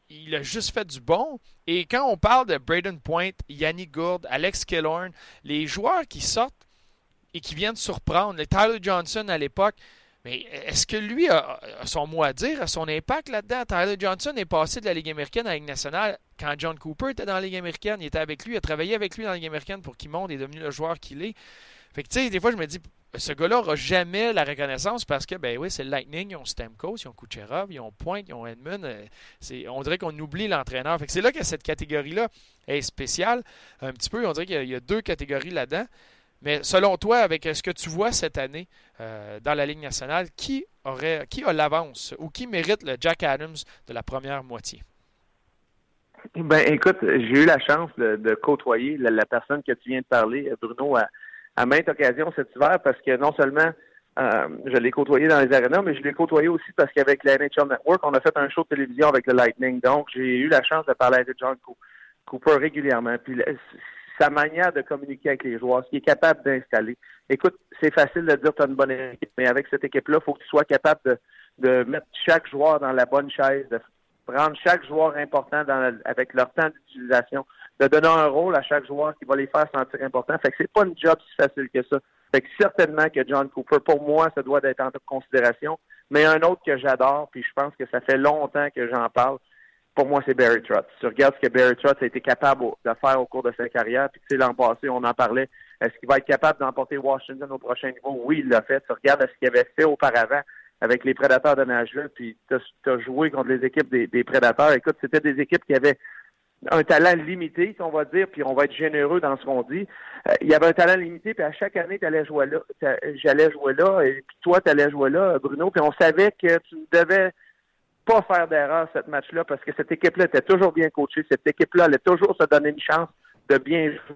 Il a juste fait du bon. Et quand on parle de Braden Point, Yannick Gourde, Alex Killorn, les joueurs qui sortent et qui viennent surprendre. Tyler Johnson à l'époque, mais est-ce que lui a, son mot à dire, a son impact là-dedans? Tyler Johnson est passé de la Ligue américaine à la Ligue nationale quand John Cooper était dans la Ligue américaine. Il était avec lui, il a travaillé avec lui dans la Ligue américaine pour qu'il monte et est devenu le joueur qu'il est. Fait que, tu sais, des fois, je me dis, ce gars-là n'aura jamais la reconnaissance parce que, ben oui, c'est Lightning, ils ont Stamkos, ils ont Kucherov, ils ont Point, ils ont Edmund. Euh, on dirait qu'on oublie l'entraîneur. Fait que c'est là que cette catégorie-là est spéciale. Un petit peu, on dirait qu'il y, a deux catégories là-dedans. Mais selon toi, avec ce que tu vois cette année euh, dans la Ligue nationale, qui, aurait, qui a l'avance ou qui mérite le Jack Adams de la première moitié? Ben, écoute, j'ai eu la chance de, côtoyer la, personne que tu viens de parler, Bruno, à, à maintes occasions cet hiver, parce que non seulement euh, je l'ai côtoyé dans les arénas, mais je l'ai côtoyé aussi parce qu'avec la NHL Network, on a fait un show de télévision avec le Lightning. Donc, j'ai eu la chance de parler avec John Cooper régulièrement. Puis sa manière de communiquer avec les joueurs, ce qu'il est capable d'installer. Écoute, c'est facile de dire tu as une bonne équipe, mais avec cette équipe-là, il faut que tu sois capable de, de, mettre chaque joueur dans la bonne chaise, de prendre chaque joueur important dans avec leur temps d'utilisation, de donner un rôle à chaque joueur qui va les faire sentir importants. Fait que c'est pas une job si facile que ça. Fait que certainement que John Cooper, pour moi, ça doit être en considération. Mais un autre que j'adore, puis je pense que ça fait longtemps que j'en parle, pour moi, c'est Barry Trotz. Tu regardes ce que Barry Trotz a été capable de faire au cours de sa carrière, puis tu sais, l'an passé, on en parlait, est-ce qu'il va être capable d'emporter Washington au prochain niveau? Oui, il l'a fait. Tu regardes ce qu'il avait fait auparavant avec les Prédateurs de Nashville, puis tu as, joué contre les équipes des, Prédateurs. Écoute, c'était des équipes qui avaient un talent limité, si on va dire, puis on va être généreux dans ce qu'on dit. Euh, il y avait un talent limité, puis à chaque année, tu allais jouer là. J'allais jouer là, et puis toi, tu allais jouer là, Bruno, puis on savait que tu devais pas faire d'erreur cette match-là parce que cette équipe-là était toujours bien coachée. Cette équipe-là allait toujours se donner une chance de bien jouer.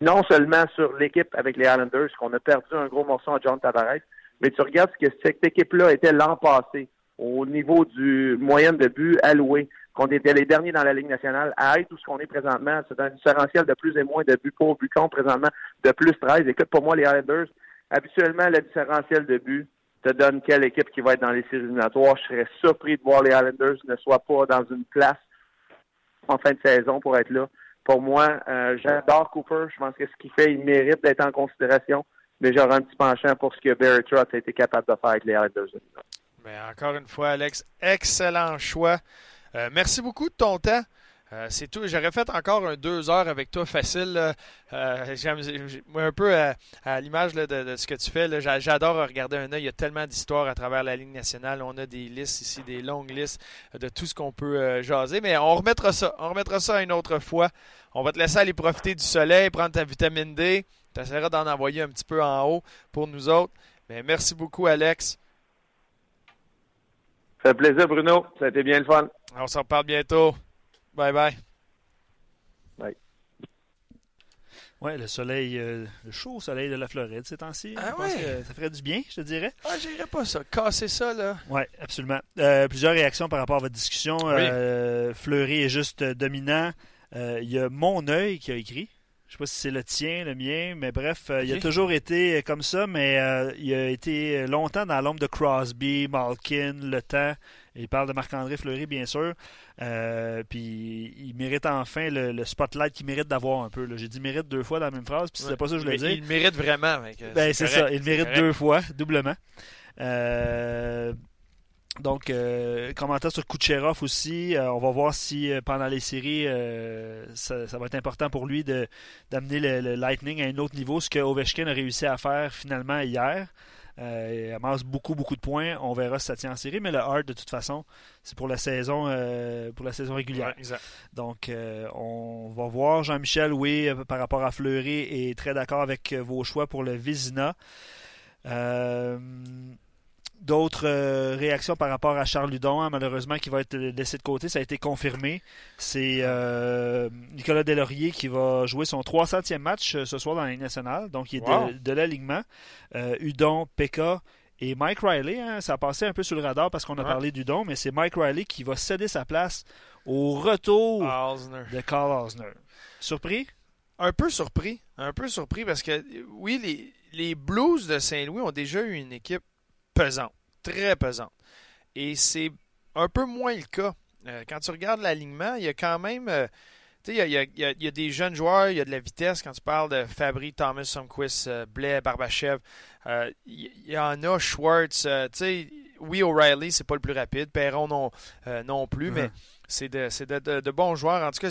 Non seulement sur l'équipe avec les Islanders, qu'on a perdu un gros morceau à John Tavares, mais tu regardes ce que cette équipe-là était l'an passé au niveau du moyenne de but alloué, qu'on était les derniers dans la Ligue nationale, à être où ce qu'on est présentement, c'est un différentiel de plus et moins de buts pour but contre présentement de plus 13. Écoute, pour moi, les Islanders, Habituellement, le différentiel de but te donne quelle équipe qui va être dans les séries éliminatoires. Je serais surpris de voir les Islanders ne soient pas dans une place en fin de saison pour être là. Pour moi, euh, j'adore Cooper. Je pense que ce qu'il fait, il mérite d'être en considération. Mais j'aurai un petit penchant pour ce que Barry Trotz a été capable de faire avec les Islanders. Mais encore une fois, Alex, excellent choix. Euh, merci beaucoup de ton temps. Euh, c'est tout. J'aurais fait encore un deux heures avec toi facile. Euh, un peu à, l'image de, ce que tu fais. J'adore regarder un œil. Il y a tellement d'histoires à travers la ligne nationale. On a des listes ici, des longues listes de tout ce qu'on peut euh, jaser. Mais on remettra ça. On remettra ça une autre fois. On va te laisser aller profiter du soleil, prendre ta vitamine D. Tu essaieras d'en envoyer un petit peu en haut pour nous autres. Mais merci beaucoup, Alex. Ça fait plaisir, Bruno. Ça a été bien le fun. On s'en reparle bientôt. Bye bye. Bye. Ouais, le soleil, euh, le chaud soleil de la Floride ces temps-ci. Ah ça ferait du bien, je te dirais. Ah, j'irais pas ça. Casser ça, là. Oui, absolument. Euh, plusieurs réactions par rapport à votre discussion. Euh, Fleury est juste dominant. Il y a Mon œil qui a écrit. Je sais pas si c'est le tien, le mien, mais bref, euh, il a toujours été comme ça, mais euh, il a été longtemps dans l'ombre de Crosby, Malkin, Le Temps. Il parle de Marc-André Fleury, bien sûr. Euh, puis il mérite enfin le, spotlight qu'il mérite d'avoir un peu. J'ai dit mérite deux fois dans la même phrase, puis c'est pas ça que je voulais dire. Il mérite vraiment. Ben, c'est ça, il mérite deux fois, doublement. Euh, donc, euh, commentaire sur Kucherov aussi. Euh, on va voir si euh, pendant les séries, ça, va être important pour lui d'amener le, Lightning à un autre niveau, ce que Ovechkin a réussi à faire finalement hier. Il amasse beaucoup, beaucoup de points. On verra si ça tient en série, mais le hard, de toute façon, c'est pour la saison pour la saison régulière. Donc, on va voir. Jean-Michel, oui, par rapport à Fleury, est très d'accord avec vos choix pour le Vizina. Euh, D'autres euh, réactions par rapport à Charles Ludon, hein, malheureusement, qui va être laissé de côté, ça a été confirmé. C'est euh, Nicolas Delaurier qui va jouer son 300e match euh, ce soir dans la Ligue nationale, donc il est de, l'alignement. Udon, Pekka et Mike Riley, hein, ça a passé un peu sur le radar parce qu'on a parlé d'Udon, mais c'est Mike Riley qui va céder sa place au retour de Carl Osner. Surpris? Un peu surpris. Un peu surpris parce que, oui, les, les Blues de Saint-Louis ont déjà eu une équipe pesante, très pesante. Et c'est un peu moins le cas. Euh, quand tu regardes l'alignement, il y a quand même. Euh, tu sais, il, y a, des jeunes joueurs, il y a de la vitesse. Quand tu parles de Fabry, Thomas, Sumquist, euh, Blais, Barbachev, il y, en a Schwartz. tu sais, oui, O'Reilly, c'est pas le plus rapide. Perron non, non plus, mais c'est de, de, bons joueurs. En tout cas,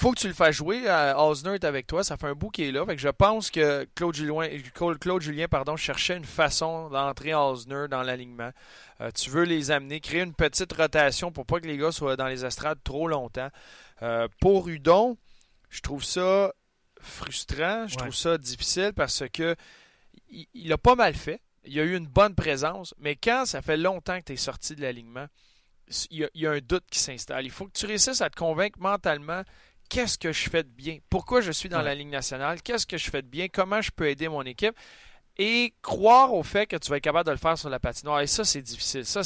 faut que tu le fasses jouer. Osner est avec toi. Ça fait un bout qui est là. je pense que Claude Julien, Claude Julien pardon, cherchait une façon d'entrer Osner dans l'alignement. Euh, tu veux les amener, créer une petite rotation pour pas que les gars soient dans les estrades trop longtemps. Euh, pour Udon, je trouve ça frustrant. Je trouve ça difficile parce que il, a pas mal fait. Il a eu une bonne présence. Mais quand ça fait longtemps que tu es sorti de l'alignement, il y, a, un doute qui s'installe. Il faut que tu réussisses à te convaincre mentalement qu'est-ce que je fais de bien, pourquoi je suis dans la Ligue nationale, qu'est-ce que je fais de bien, comment je peux aider mon équipe? Et croire au fait que tu vas être capable de le faire sur la patinoire. Et ça, c'est difficile. Ça,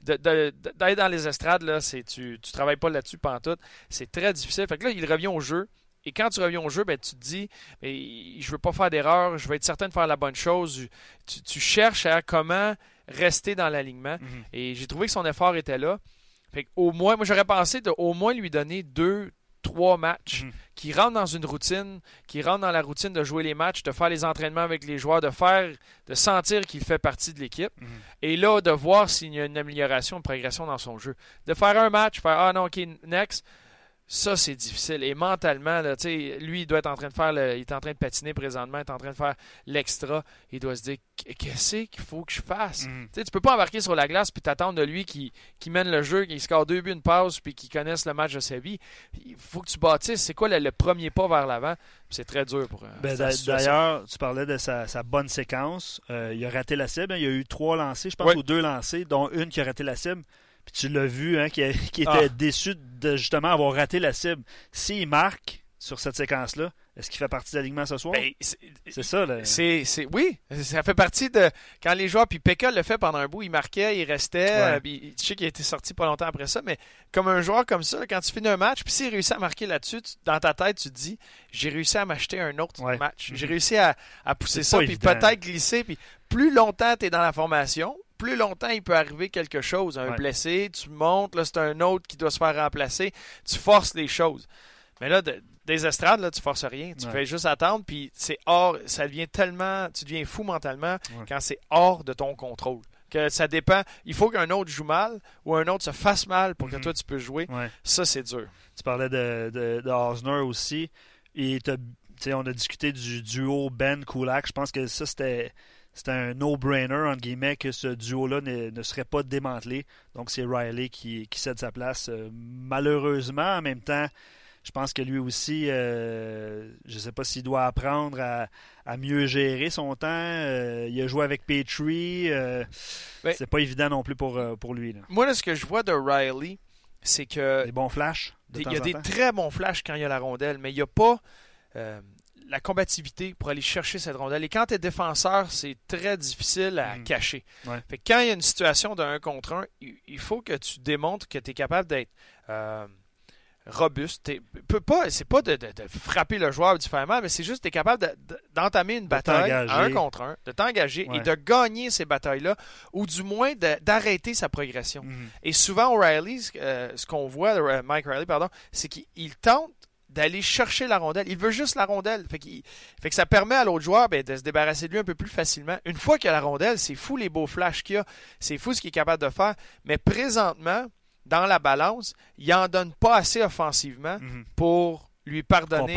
d'être dans les estrades, là, c'est, tu ne travailles pas là-dessus tout. C'est très difficile. Fait que là, il revient au jeu. Et quand tu reviens au jeu, ben, tu te dis, mais je veux pas faire d'erreur, je veux être certain de faire la bonne chose. Tu, cherches à comment rester dans l'alignement. Mm-hmm. Et j'ai trouvé que son effort était là. Fait au moins, moi j'aurais pensé de au moins lui donner deux, trois matchs, mhm. qui rentrent dans une routine, qui rentrent dans la routine de jouer les matchs, de faire les entraînements avec les joueurs, de faire, de sentir qu'il fait partie de l'équipe. Mhm. Et là, de voir s'il y a une amélioration, une progression dans son jeu. De faire un match, faire Ah non, ok, next. Ça, c'est difficile. Et mentalement, là, lui, il doit être en train de faire, il est en train de patiner présentement, il est en train de faire l'extra. Il doit se dire, qu'est-ce qu'il faut que je fasse? Mm. Tu ne peux pas embarquer sur la glace puis t'attendre de lui qui, qui mène le jeu, qui score deux buts, une passe, puis qui connaisse le match de sa vie. Il faut que tu bâtisses. C'est quoi le, premier pas vers l'avant? C'est très dur pour euh, ben, D'ailleurs, tu parlais de sa, bonne séquence. Euh, il a raté la cible. Hein. Il y a eu trois lancés, je pense, ou deux lancés, dont une qui a raté la cible. Puis tu l'as vu, hein, qui, était ah. déçu de justement avoir raté la cible. S'il marque sur cette séquence-là, est-ce qu'il fait partie de l'alignement ce soir? Ben, c'est ça. Là. C'est, oui, ça fait partie de. Quand les joueurs. Puis Pekka le fait pendant un bout, il marquait, il restait. Euh, puis, je sais qu'il a été sorti pas longtemps après ça, mais comme un joueur comme ça, quand tu finis un match, puis s'il réussit à marquer là-dessus, dans ta tête, tu te dis j'ai réussi à m'acheter un autre match. J'ai réussi à, pousser ça, puis peut-être glisser. Puis plus longtemps tu es dans la formation, plus longtemps il peut arriver quelque chose. Un blessé, tu montes, là, c'est un autre qui doit se faire remplacer. Tu forces les choses. Mais là, des estrades, là, tu forces rien. Tu fais juste attendre, puis c'est hors. Ça devient tellement. Tu deviens fou mentalement quand c'est hors de ton contrôle. Que ça dépend. Il faut qu'un autre joue mal ou un autre se fasse mal pour que mhm. toi tu peux jouer. Ça, c'est dur. Tu parlais de, de, aussi. Et on a discuté du duo Ben Kulak. Je pense que ça, c'était c'est un no-brainer, entre guillemets, que ce duo-là ne, serait pas démantelé. Donc, c'est Riley qui, cède sa place. Euh, malheureusement, en même temps, je pense que lui aussi, euh, je ne sais pas s'il doit apprendre à, mieux gérer son temps. Euh, il a joué avec Petrie. Ben, c'est pas évident non plus pour, pour lui. Moi, ce que je vois de Riley, c'est que. Des bons flashs. il y a des très bons flashs quand il y a la rondelle, mais il n'y a pas la combativité pour aller chercher cette rondelle. Et quand tu es défenseur, c'est très difficile à mm. cacher. Fait quand il y a une situation de 1 contre 1, il faut que tu démontres que tu es capable d'être euh, robuste. pas, c'est pas de, frapper le joueur différemment, mais c'est juste que tu es capable d'entamer une bataille un contre un, de t'engager et de gagner ces batailles-là, ou du moins d'arrêter sa progression. Mhm. Et souvent, O'Reilly, euh, ce qu'on voit, euh, Mike Riley, pardon, c'est qu'il tente d'aller chercher la rondelle. Il veut juste la rondelle. Fait, fait que ça permet à l'autre joueur ben, de se débarrasser de lui un peu plus facilement. Une fois qu'il a la rondelle, c'est fou les beaux flashs qu'il a. C'est fou ce qu'il est capable de faire. Mais présentement, dans la balance, il n'en donne pas assez offensivement mhm. pour lui pardonner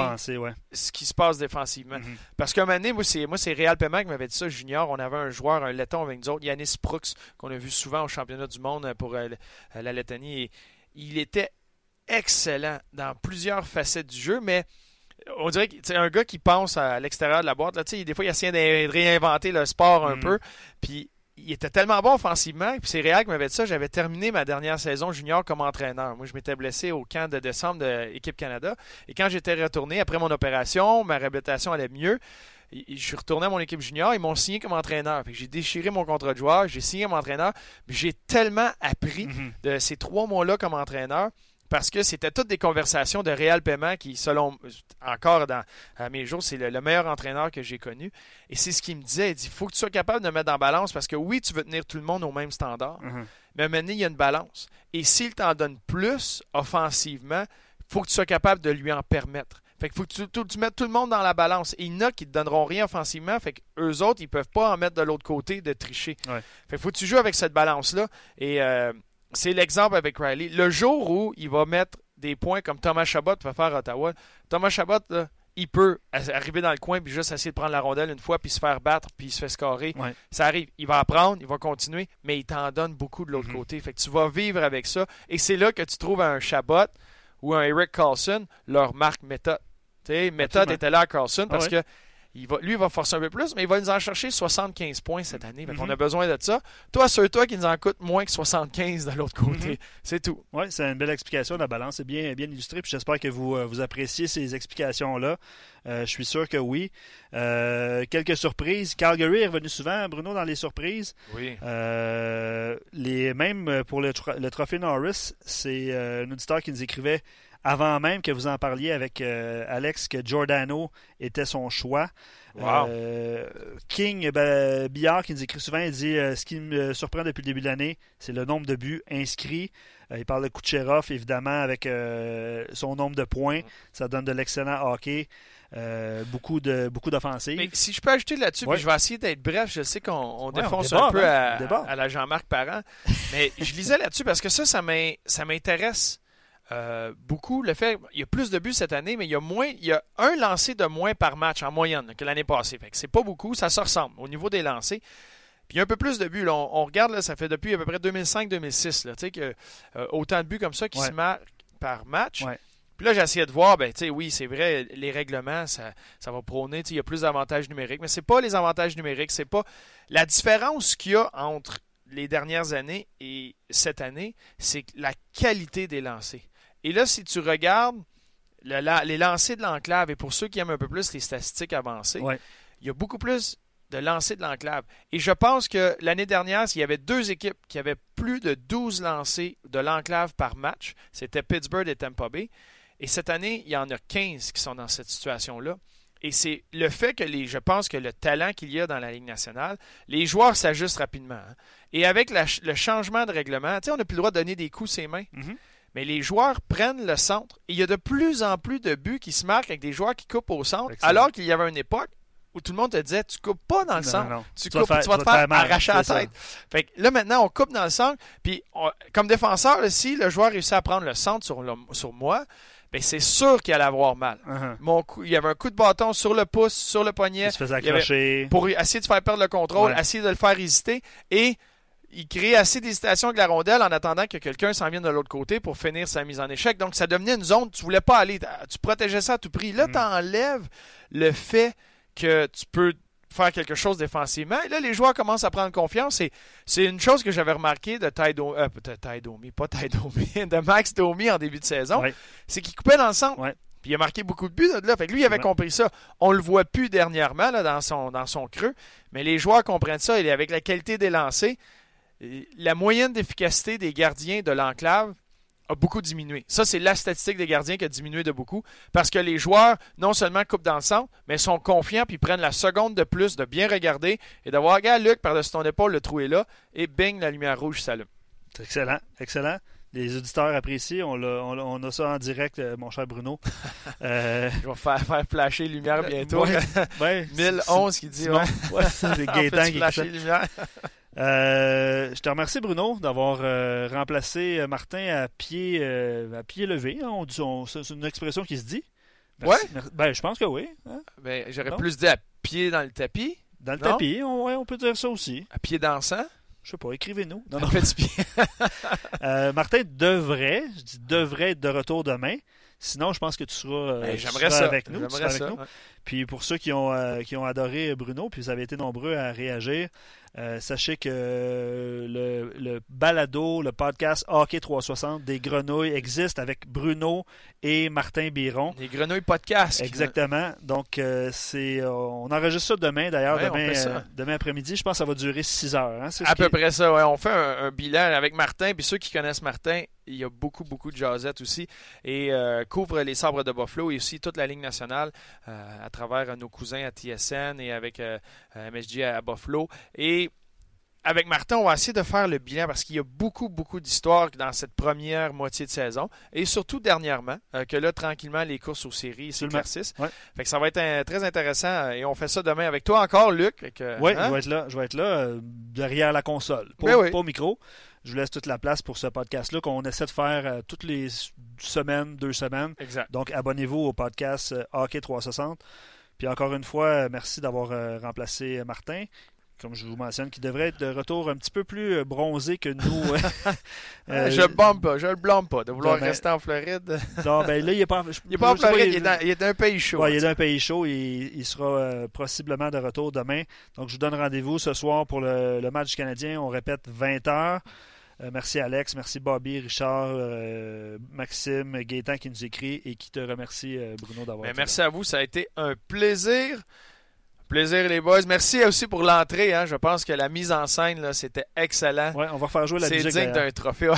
ce qui se passe défensivement. Mhm. Parce qu'un moment donné, moi, c'est, moi, c'est Réal Paiement qui m'avait dit ça, junior. On avait un joueur, un letton avec nous autres, Yanis Brooks, qu'on a vu souvent au championnat du monde pour euh, la Lettonie. Et il était excellent dans plusieurs facettes du jeu, mais on dirait que c'est un gars qui pense à l'extérieur de la boîte. Là, des fois, il essaie de réinventer le sport un mhm. peu. Puis il était tellement bon offensivement. Puis c'est réel qui m'avait dit ça. J'avais terminé ma dernière saison junior comme entraîneur. Moi, je m'étais blessé au camp de décembre de l'équipe Canada. Et quand j'étais retourné après mon opération, ma réhabilitation allait mieux. Je suis retourné à mon équipe junior, ils m'ont signé comme entraîneur. J'ai déchiré mon contrat de joueur, j'ai signé comme entraîneur. J'ai tellement appris mhm. de ces trois mois-là comme entraîneur parce que c'était toutes des conversations de réel paiement qui, selon encore dans à mes jours, c'est le, meilleur entraîneur que j'ai connu. Et c'est ce qu'il me disait. Il dit faut que tu sois capable de mettre en balance parce que oui, tu veux tenir tout le monde au même standard, mhm. mais maintenant, il y a une balance. Et s'il t'en donne plus offensivement, faut que tu sois capable de lui en permettre. Fait que faut que tu, mettes tout le monde dans la balance. Et il y en a qui te donneront rien offensivement. Fait que eux autres, ils peuvent pas en mettre de l'autre côté de tricher. Fait que faut que tu joues avec cette balance-là. Et euh, c'est l'exemple avec Riley. Le jour où il va mettre des points comme Thomas Chabot va faire à Ottawa, Thomas Chabot, il peut arriver dans le coin puis juste essayer de prendre la rondelle une fois puis se faire battre puis il se fait scorer. Ça arrive. Il va apprendre, il va continuer, mais il t'en donne beaucoup de l'autre mm-hmm. côté. Fait que tu vas vivre avec ça. Et c'est là que tu trouves un Chabot ou un Eric Carlson leur marque méthode. méthode était là à Carlson parce ah que va, lui, il va forcer un peu plus, mais il va nous en chercher 75 points cette année. On a mhm. besoin de ça. Toi, c'est toi qui nous en coûte moins que 75 de l'autre côté. Mhm. C'est tout. Oui, c'est une belle explication. La balance est bien, bien illustrée. j'espère que vous, euh, vous appréciez ces explications-là. Euh, je suis sûr que oui. Euh, quelques surprises. Calgary est revenu souvent, Bruno, dans les surprises. Oui. les mêmes pour le, le trophée Norris, c'est un auditeur qui nous écrivait avant même que vous en parliez avec euh, Alex que Giordano était son choix. Euh, King ben, Billard qui nous écrit souvent, il dit euh, ce qui me surprend depuis le début de l'année, c'est le nombre de buts inscrits. il parle de Kucherov, évidemment, avec son nombre de points. Ça donne de l'excellent hockey. beaucoup de beaucoup d'offensives. Mais si je peux ajouter là-dessus, je vais essayer d'être bref. Je sais qu'on défonce un peu à, à, la Jean-Marc Parent, mais je lisais là-dessus parce que ça, ça m'intéresse euh, beaucoup. Le fait, il y a plus de buts cette année, mais il y a moins, il y a un lancé de moins par match en moyenne que l'année passée. Fait c'est pas beaucoup, ça se ressemble au niveau des lancés. Puis il y a un peu plus de buts. on, regarde, là, ça fait depuis à peu près 2005-2006, tu sais, que euh, autant de buts comme ça qui se marquent par match. Puis là, j'ai essayé de voir, ben, tu sais, oui, c'est vrai, les règlements, ça, ça va prôner, il y a plus d'avantages numériques, mais c'est pas les avantages numériques, c'est pas la différence qu'il y a entre les dernières années et cette année, c'est la qualité des lancers. Et là, si tu regardes les lancers de l'enclave, et pour ceux qui aiment un peu plus les statistiques avancées, il y a beaucoup plus de lancers de l'enclave. Et je pense que l'année dernière, il y avait deux équipes qui avaient plus de 12 lancers de l'enclave par match. C'était Pittsburgh et Tampa Bay. Et cette année, il y en a 15 qui sont dans cette situation-là. Et c'est le fait que les, je pense que le talent qu'il y a dans la Ligue nationale, les joueurs s'ajustent rapidement. Hein. Et avec le changement de règlement, on n'a plus le droit de donner des coups ses mains. Mm-hmm mais les joueurs prennent le centre. Et il y a de plus en plus de buts qui se marquent avec des joueurs qui coupent au centre, alors qu'il y avait une époque où tout le monde te disait tu coupes pas dans le centre, Tu, coupes, vas, te faire, arracher la tête. Fait là maintenant on coupe dans le centre, puis comme défenseur si le joueur réussit à prendre le centre sur, sur moi, ben c'est sûr qu'il allait avoir mal. Uh-huh. Mon il y avait un coup de bâton sur le pouce, sur le poignet. Il se faisait accrocher. Pour essayer de faire perdre le contrôle, essayer de le faire résister et il crée assez d'hésitation avec la rondelle en attendant que quelqu'un s'en vienne de l'autre côté pour finir sa mise en échec. Donc, ça devenait une zone, tu voulais pas aller, tu protégeais ça à tout prix. Là, mm. tu enlèves le fait que tu peux faire quelque chose défensivement. Et là, les joueurs commencent à prendre confiance. c'est une chose que j'avais remarqué de Ty, euh, Domi, pas Ty Domi, de Max Domi en début de saison. C'est qu'il coupait dans le centre. Puis il a marqué beaucoup de buts là. Fait que lui, il avait compris ça. On le voit plus dernièrement là, dans, son, dans son creux. Mais les joueurs comprennent ça. Et avec la qualité des lancers, la moyenne d'efficacité des gardiens de l'enclave a beaucoup diminué. Ça, c'est la statistique des gardiens qui a diminué de beaucoup parce que les joueurs, non seulement coupent dans le centre, mais sont confiants puis prennent la seconde de plus de bien regarder et d'avoir, regarde, Luc, par-dessus ton épaule, le trou est là et bing, la lumière rouge s'allume. Excellent, excellent. Les auditeurs apprécient. On, on, a ça en direct, euh, mon cher Bruno. Euh... Je vais faire, faire flasher lumière bientôt. Ouais, ouais, 1011 qui dit. Ouais, c'est Gaétan qui lumière. Euh, je te remercie, Bruno, d'avoir euh, remplacé euh, Martin à pied, à pied levé. Hein. c'est une expression qui se dit. ouais? Ben, je pense que oui. Hein. Ben, j'aurais plus dit à pied dans le tapis. Dans le tapis, on, on peut dire ça aussi. À pied dansant? Je sais pas, écrivez-nous. Non, non. Petit pied. Martin devrait, je dis devrait être de retour demain. Sinon, je pense que tu seras, ben, avec nous. Puis pour ceux qui ont, qui ont adoré Bruno, puis vous avez été nombreux à réagir, euh, sachez que le, le, balado, le podcast Hockey 360 des grenouilles existe avec Bruno et Martin Biron. Les grenouilles podcast. Exactement. Donc, euh, c'est, euh, on enregistre ça demain, d'ailleurs, demain, demain après-midi. Je pense que ça va durer 6 heures. Hein, à peu près ça, ouais. On fait un, bilan avec Martin. Puis ceux qui connaissent Martin, il y a beaucoup, beaucoup de jazzette aussi. Et couvre les sabres de Buffalo et aussi toute la ligne nationale à travers nos cousins à TSN et avec MSG à Buffalo. Et avec Martin, on va essayer de faire le bilan parce qu'il y a beaucoup, beaucoup d'histoires dans cette première moitié de saison et surtout dernièrement, euh, que là, tranquillement, les courses aux séries s'éclaircissent. Ouais. Fait que ça va être très intéressant euh, et on fait ça demain avec toi encore, Luc. oui, hein? je vais être là, je vais être là euh, derrière la console, pas, ben au micro. Je vous laisse toute la place pour ce podcast-là qu'on essaie de faire toutes les semaines, deux semaines. Exact. Donc, abonnez-vous au podcast Hockey 360. Puis encore une fois, merci d'avoir remplacé Martin comme je vous mentionne, qui devrait être de retour un petit peu plus euh, bronzé que nous. Euh, je ne pas, je le blâme pas de vouloir rester en Floride. non, ben là, il n'est pas, il est pas en Floride, il, est dans, il, est un pays chaud. il est dans un pays chaud et il sera euh, possiblement de retour demain. Donc, je vous donne rendez-vous ce soir pour le, match canadien. On répète 20h. merci Alex, merci Bobby, Richard, Maxime, Gaétan qui nous écrit et qui te remercie Bruno d'avoir ben, été Merci à vous, ça a été un plaisir. Plaisir les boys. Merci aussi pour l'entrée. Hein. Je pense que la mise en scène, c'était excellent. Ouais, on va faire jouer la musique. C'est digne d'un trophée.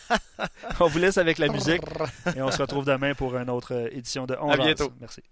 on vous laisse avec la musique et on se retrouve demain pour une autre édition de On À bientôt. Merci.